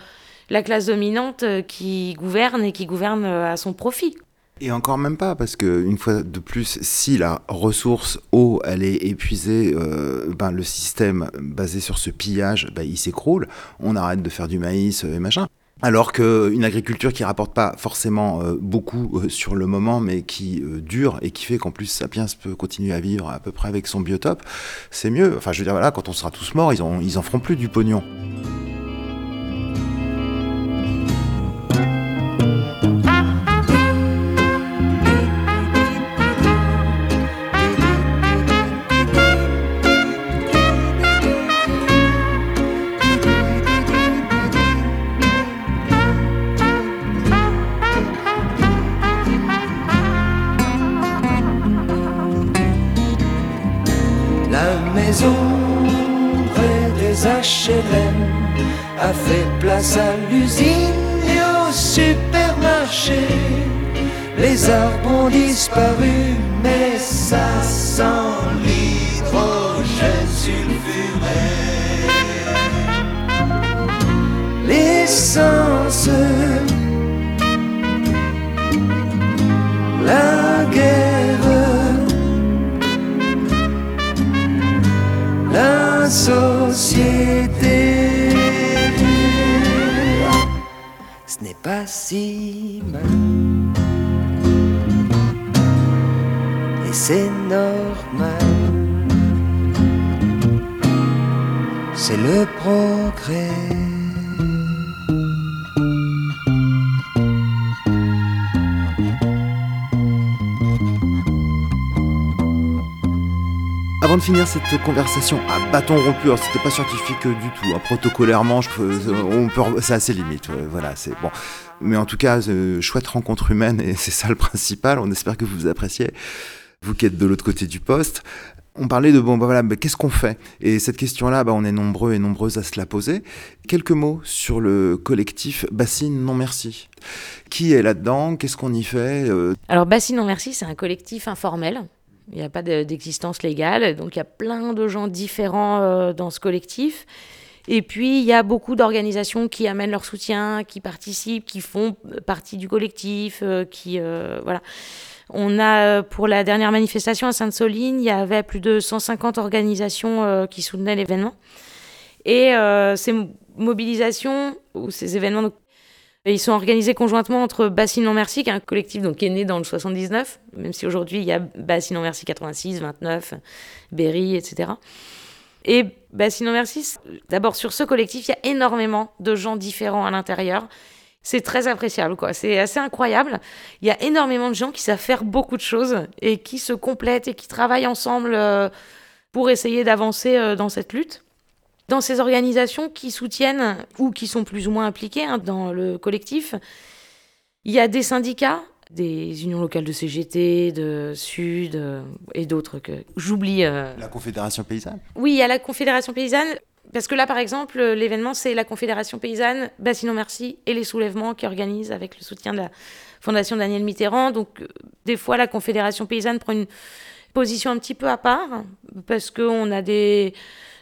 la classe dominante euh, qui gouverne et qui gouverne à son profit. Et encore même pas, parce que une fois de plus, si la ressource eau, elle est épuisée, ben, le système basé sur ce pillage, ben, il s'écroule. On arrête de faire du maïs et machin. Alors qu'une agriculture qui rapporte pas forcément euh, beaucoup euh, sur le moment, mais qui euh, dure et qui fait qu'en plus Sapiens peut continuer à vivre à peu près avec son biotope, c'est mieux. Enfin, je veux dire, voilà, quand on sera tous morts, ils en, ils en feront plus du pognon. Conversation à bâton rompu, alors c'était pas scientifique euh, du tout, hein, protocolairement, je peux- on peut, c'est assez limite, voilà, c'est bon. Mais en tout cas, euh, chouette rencontre humaine et c'est ça le principal. On espère que vous appréciez, vous qui êtes de l'autre côté du poste. On parlait de bon, bah voilà, qu'est-ce qu'on fait? Et cette question-là, bah, on est nombreux et nombreuses à se la poser. Quelques mots sur le collectif Bassine Non Merci. Qui est là-dedans? Qu'est-ce qu'on y fait Euh, Alors, Bassine Non Merci, c'est un collectif informel. Il n'y a pas de- d'existence légale. Donc, il y a plein de gens différents euh, dans ce collectif. Et puis, il y a beaucoup d'organisations qui amènent leur soutien, qui participent, qui font partie du collectif, euh, qui. euh, voilà. On a, pour la dernière manifestation à Sainte-Soline, il y avait plus de 150 organisations qui soutenaient l'événement. Et ces mo- mobilisations ou ces événements ils sont organisés conjointement entre Bassine Non Merci, qui est un collectif donc, qui est né dans le 79, même si aujourd'hui il y a Bassine Non Merci 86, 29, Berry, etc. Et Bassine Non Merci, d'abord sur ce collectif, il y a énormément de gens différents à l'intérieur. C'est très appréciable, quoi. C'est assez incroyable. Il y a énormément de gens qui savent faire beaucoup de choses et qui se complètent et qui travaillent ensemble euh, pour essayer d'avancer euh, dans cette lutte dans ces organisations qui soutiennent ou qui sont plus ou moins impliquées hein, dans le collectif, il y a des syndicats, des unions locales de CGT, de Sud euh, et d'autres que j'oublie. euh. la Confédération Paysanne? Oui, il y a la Confédération paysanne. Parce que là, par exemple, l'événement, c'est la Confédération paysanne, Bassinon Merci et les soulèvements qui organisent avec le soutien de la Fondation Daniel Mitterrand. Donc, euh, des fois, la Confédération paysanne prend une position un petit peu à part, parce qu'on a des,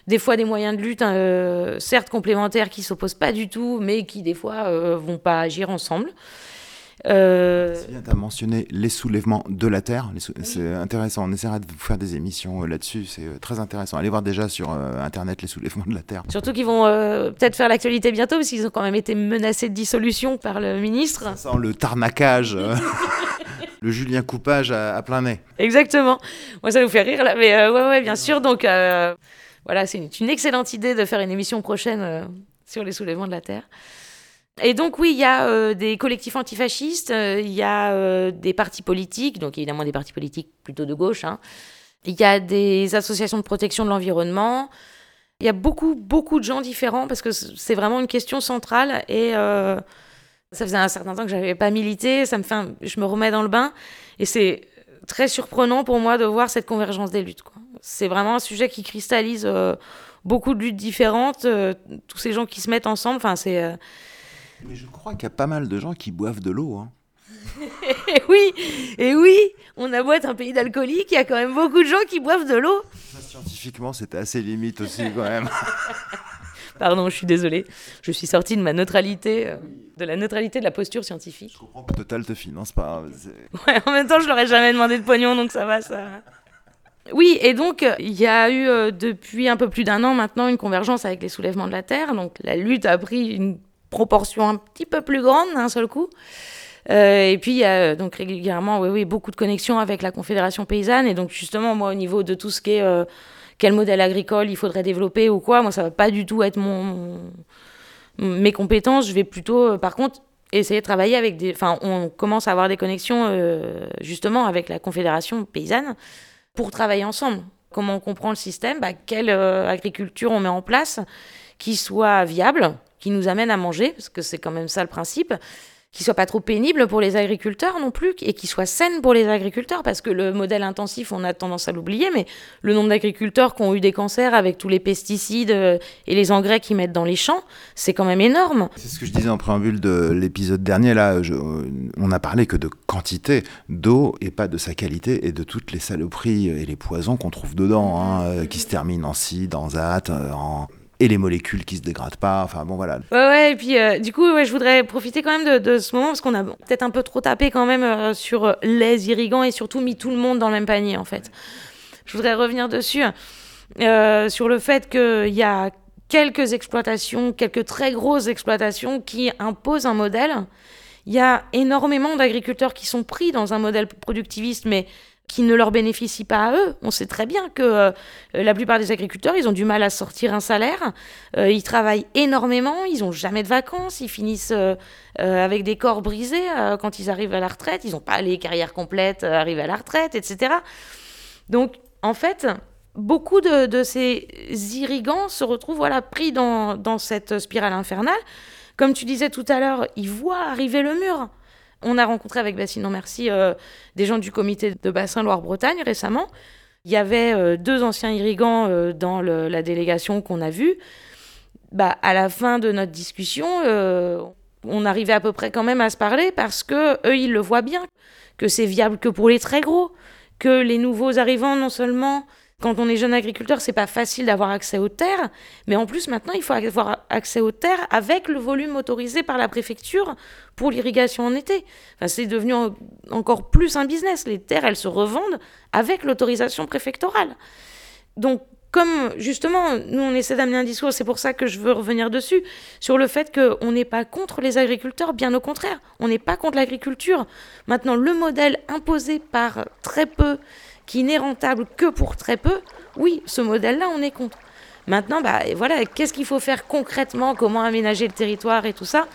des fois des moyens de lutte, hein, euh, certes complémentaires, qui s'opposent pas du tout, mais qui, des fois, euh, vont pas agir ensemble. Euh, tu as mentionné les soulèvements de la Terre. C'est intéressant. On essaiera de vous faire des émissions euh, là-dessus. C'est euh, très intéressant. Allez voir déjà sur Internet les soulèvements de la Terre. Surtout qu'ils vont peut-être faire l'actualité bientôt, parce qu'ils ont quand même été menacés de dissolution par le ministre. Sent le tarnacage, euh, le Julien Coupage à, à plein nez. Exactement. Moi, ça vous fait rire, là, mais ouais, ouais, bien sûr. Donc, voilà, c'est une, excellente idée de faire une émission prochaine euh, sur les soulèvements de la Terre. Et donc, oui, il y a euh, des collectifs antifascistes, euh, il y a des partis politiques, donc évidemment des partis politiques plutôt de gauche. hein. Il y a des associations de protection de l'environnement. Il y a beaucoup, beaucoup de gens différents parce que c'est vraiment une question centrale et ça faisait un certain temps que j'avais pas milité. Ça me fait, je me remets dans le bain et c'est très surprenant pour moi de voir cette convergence des luttes. C'est vraiment un sujet qui cristallise euh, beaucoup de luttes différentes, euh, tous ces gens qui se mettent ensemble. Enfin, c'est euh, Mais je crois qu'il y a pas mal de gens qui boivent de l'eau. hein. et oui, et oui, on a beau être un pays d'alcooliques, il y a quand même beaucoup de gens qui boivent de l'eau. Scientifiquement, c'était assez limite aussi quand même. Pardon, je suis désolée. Je suis sortie de ma neutralité, euh, de la neutralité de la posture scientifique. Je comprends que Total te finance pas. c'est- Ouais, en même temps, je leur ai jamais demandé de pognon, donc ça va, ça. Oui, et donc, il y a eu euh, depuis un peu plus d'un an maintenant une convergence avec les soulèvements de la Terre. Donc, la lutte a pris une proportion un petit peu plus grande d'un seul coup. Euh, et puis, il y a euh, donc régulièrement oui, oui, beaucoup de connexions avec la Confédération paysanne. Et donc, justement, moi, au niveau de tout ce qui est quel modèle agricole il faudrait développer ou quoi, moi, ça va pas du tout être mon, mes compétences. Je vais plutôt, par contre, essayer de travailler avec des. Enfin, on commence à avoir des connexions justement avec la Confédération paysanne pour travailler ensemble. Comment on comprend le système, bah, quelle euh, agriculture on met en place qui soit viable, qui nous amène à manger, parce que c'est quand même ça le principe, qui soit pas trop pénible pour les agriculteurs non plus, et qui soit saine pour les agriculteurs, parce que le modèle intensif, on a tendance à l'oublier, mais le nombre d'agriculteurs qui ont eu des cancers avec tous les pesticides euh, et les engrais qu'ils mettent dans les champs, c'est quand même énorme. C'est ce que je disais en préambule de l'épisode dernier. Là, je- on a parlé que de quantité d'eau et pas de sa qualité et de toutes les saloperies et les poisons qu'on trouve dedans, hein, euh, qui se terminent en cide, en zat, euh, en et les molécules qui se dégradent pas. Enfin bon, voilà. Ouais, ouais, et puis euh, du coup, je voudrais profiter quand même de, de ce moment parce qu'on a peut-être un peu trop tapé quand même euh, sur les irrigants et surtout mis tout le monde dans le même panier en fait. Je voudrais revenir dessus, euh, sur le fait qu'il y a quelques exploitations, quelques très grosses exploitations qui imposent un modèle. Il y a énormément d'agriculteurs qui sont pris dans un modèle productiviste, mais qui ne leur bénéficie pas à eux. On sait très bien que euh, la plupart des agriculteurs, ils ont du mal à sortir un salaire. Euh, ils travaillent énormément, ils n'ont jamais de vacances, ils finissent euh, avec des corps brisés quand ils arrivent à la retraite. Ils n'ont pas les carrières complètes, arrivent à la retraite, etc. Donc, en fait, beaucoup de, ces irrigants se retrouvent voilà, pris dans cette spirale infernale. Comme tu disais tout à l'heure, ils voient arriver le mur. On a rencontré avec Bassine Non Merci euh, des gens du comité de bassin Loire-Bretagne récemment. Il y avait euh, deux anciens irrigants euh, dans la délégation qu'on a vue. Bah, à la fin de notre discussion, on arrivait à peu près quand même à se parler parce que eux, ils le voient bien, que c'est viable que pour les très gros, que les nouveaux arrivants, non seulement quand on est jeune agriculteur, c'est pas facile d'avoir accès aux terres, mais en plus maintenant, il faut avoir accès aux terres avec le volume autorisé par la préfecture pour l'irrigation en été. Enfin, c'est devenu en- encore plus un business. Les terres, elles se revendent avec l'autorisation préfectorale. Donc, comme justement, nous, on essaie d'amener un discours, c'est pour ça que je veux revenir dessus, sur le fait qu'on n'est pas contre les agriculteurs, bien au contraire, on n'est pas contre l'agriculture. Maintenant, le modèle imposé par très peu, qui n'est rentable que pour très peu, oui, ce modèle-là, on est contre. Maintenant, bah, voilà, qu'est-ce qu'il faut faire concrètement, comment aménager le territoire et tout ça?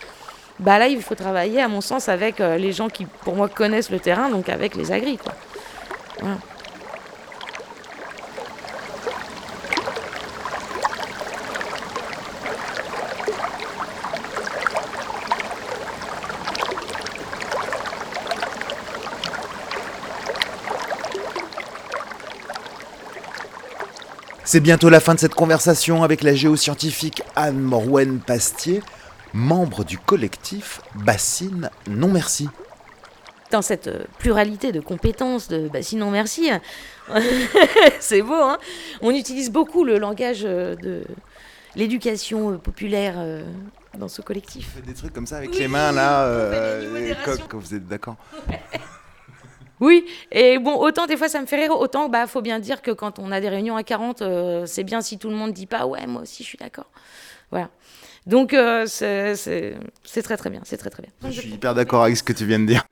Bah là, il faut travailler, à mon sens, avec euh, les gens qui, pour moi, connaissent le terrain, donc avec les agris. C'est bientôt la fin de cette conversation avec la géoscientifique Anne Morwen Pastier, membre du collectif Bassine Non Merci. Dans cette euh, pluralité de compétences, de bah, sinon merci, c'est beau, hein On utilise beaucoup le langage euh, de l'éducation euh, populaire dans ce collectif. Vous faites des trucs comme ça avec Oui, les mains là, euh, quand vous êtes d'accord. Oui, et bon, autant des fois ça me fait rire, autant bah faut bien dire que quand on a des réunions à 40, euh, c'est bien si tout le monde dit pas ouais, moi aussi je suis d'accord. Voilà. Donc euh, c'est très très bien, c'est très très bien. Je suis hyper d'accord avec ce que tu viens de dire.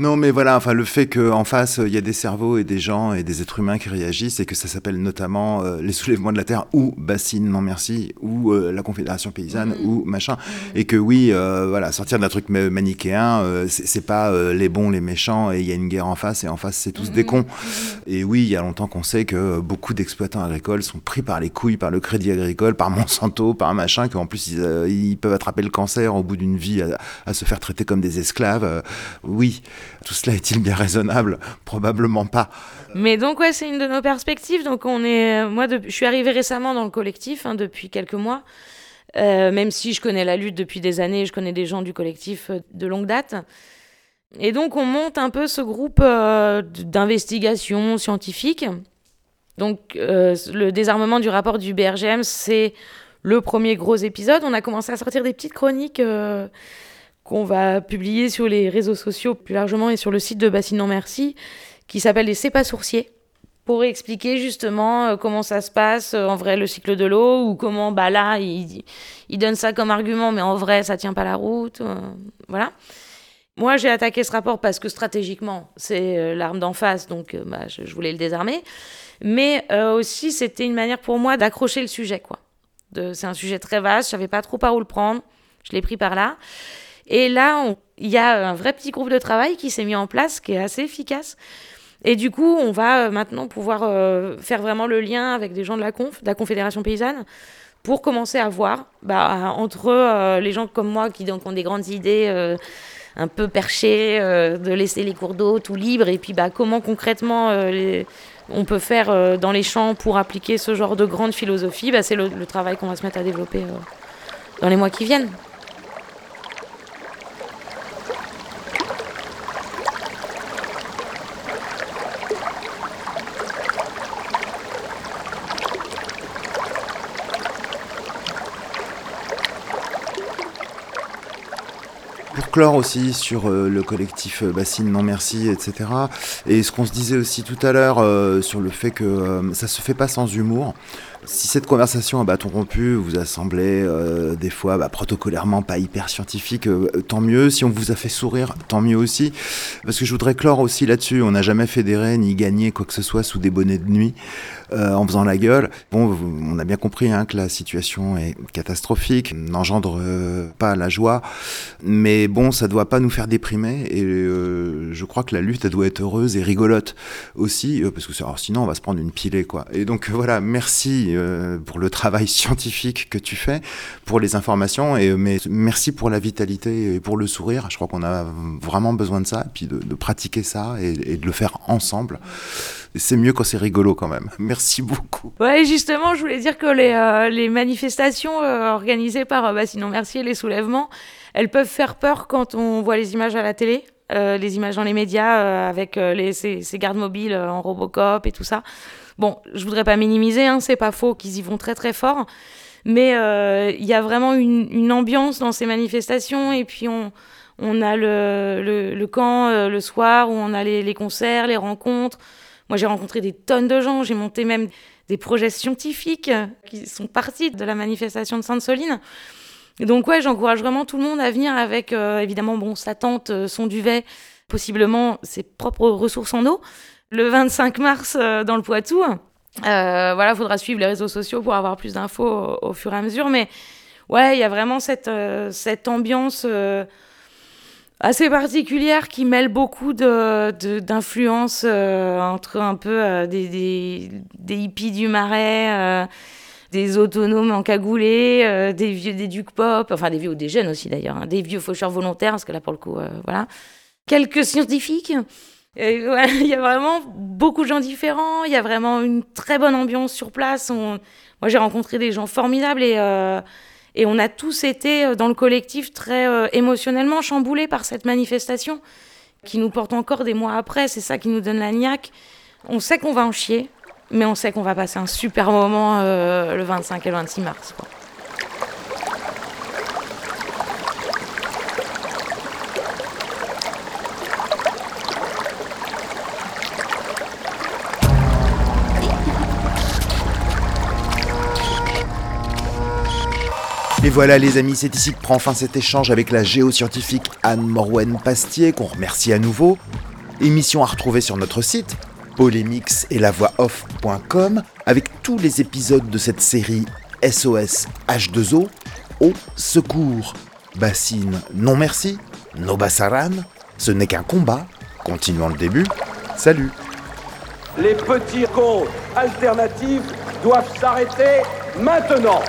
Non, mais voilà, enfin, le fait qu'en face, il y a des cerveaux et des gens et des êtres humains qui réagissent et que ça s'appelle notamment euh, les soulèvements de la Terre ou Bassine, non merci, ou euh, la Confédération Paysanne Mhm. ou machin. Et que oui, euh, voilà, sortir d'un truc ma- manichéen, euh, c'est pas les bons, les méchants et il y a une guerre en face et en face, c'est tous des cons. Et oui, il y a longtemps qu'on sait que beaucoup d'exploitants agricoles sont pris par les couilles par le crédit agricole, par Monsanto, par machin, qu'en plus ils, ils peuvent attraper le cancer au bout d'une vie à, à se faire traiter comme des esclaves. Oui, tout cela est-il bien raisonnable? Probablement pas. Mais donc ouais, c'est une de nos perspectives. Donc on est, euh, moi, je suis arrivée récemment dans le collectif hein, depuis quelques mois. Euh, même si je connais la lutte depuis des années, je connais des gens du collectif euh, de longue date. Et donc on monte un peu ce groupe d'investigation scientifique. Donc le désarmement du rapport du BRGM, c'est le premier gros épisode. On a commencé à sortir des petites chroniques qu'on va publier sur les réseaux sociaux plus largement et sur le site de Bassine Non Merci qui s'appelle les C'est pas sourciers pour expliquer justement euh, comment ça se passe euh, en vrai le cycle de l'eau ou comment bah là il, il donne ça comme argument mais en vrai ça tient pas la route euh, voilà. Moi j'ai attaqué ce rapport parce que stratégiquement c'est l'arme d'en face donc bah, je, voulais le désarmer. Mais aussi c'était une manière pour moi d'accrocher le sujet quoi. C'est un sujet très vaste je savais pas trop par où le prendre je l'ai pris par là et là il y a un vrai petit groupe de travail qui s'est mis en place qui est assez efficace et du coup, on va euh, maintenant pouvoir euh, faire vraiment le lien avec des gens de la conf, de la Confédération paysanne, pour commencer à voir bah, entre euh, les gens comme moi qui donc, ont des grandes idées euh, un peu perchées, de laisser les cours d'eau tout libres, et puis bah, comment concrètement on peut faire dans les champs pour appliquer ce genre de grande philosophie, bah, c'est le, travail qu'on va se mettre à développer dans les mois qui viennent. Clore aussi sur euh, le collectif euh, Bassine Non Merci, etc. Et ce qu'on se disait aussi tout à l'heure euh, sur le fait que ça se fait pas sans humour. Si cette conversation à bâton rompu vous a semblé euh, des fois bah, protocolairement pas hyper scientifique, euh, tant mieux. Si on vous a fait sourire, tant mieux aussi. Parce que je voudrais clore aussi là-dessus. On n'a jamais fédéré ni gagné quoi que ce soit sous des bonnets de nuit euh, en faisant la gueule. Bon, on a bien compris hein, que la situation est catastrophique, n'engendre pas la joie. Mais bon, ça doit pas nous faire déprimer. Et je crois que la lutte, elle doit être heureuse et rigolote aussi. parce que sinon, on va se prendre une pilée, quoi. Et donc, voilà, merci euh, pour le travail scientifique que tu fais, pour les informations. Euh, mais merci pour la vitalité et pour le sourire. Je crois qu'on a vraiment besoin de ça. Puis de, pratiquer ça et, de le faire ensemble. C'est mieux quand c'est rigolo, quand même. Merci beaucoup. Ouais, justement, je voulais dire que les, euh, manifestations organisées par bah, Sinon Merci et les soulèvements, elles peuvent faire peur quand on voit les images à la télé, les images dans les médias avec ces, gardes mobiles en Robocop et tout ça. Bon, je voudrais pas minimiser, hein, c'est pas faux qu'ils y vont très très fort, mais euh, il y a vraiment une, ambiance dans ces manifestations et puis on, a le, le, camp euh, le soir où on a les, concerts, les rencontres. Moi, j'ai rencontré des tonnes de gens, j'ai monté même des projets scientifiques qui sont partis de la manifestation de Sainte-Soline. Donc, ouais, j'encourage vraiment tout le monde à venir avec, euh, évidemment, bon, sa tente, son duvet, possiblement ses propres ressources en eau. Le 25 mars, euh, dans le Poitou, euh, voilà, il faudra suivre les réseaux sociaux pour avoir plus d'infos au, fur et à mesure. Mais ouais, il y a vraiment cette, euh, ambiance assez particulière qui mêle beaucoup d'influences entre un peu des, hippies du marais, des autonomes encagoulés, euh, des vieux des ducs pop, enfin des vieux ou des jeunes aussi d'ailleurs, hein, des vieux faucheurs volontaires, parce que là pour le coup, voilà. Quelques scientifiques. Il y a vraiment beaucoup de gens différents, il y a vraiment une très bonne ambiance sur place. Moi j'ai rencontré des gens formidables et, euh, on a tous été euh, dans le collectif très euh, émotionnellement chamboulés par cette manifestation qui nous porte encore des mois après. C'est ça qui nous donne la niaque. On sait qu'on va en chier, mais on sait qu'on va passer un super moment le 25 et le 26 mars. Et voilà les amis, c'est ici que prend fin cet échange avec la géoscientifique Anne Morwen Pastier, qu'on remercie à nouveau. Émission à retrouver sur notre site, polémix et la voix off.com, avec tous les épisodes de cette série SOS H2O, au secours. Bassine, non merci, no bassaran, ce n'est qu'un combat, continuons le début, salut. Les petits comptes alternatifs doivent s'arrêter maintenant.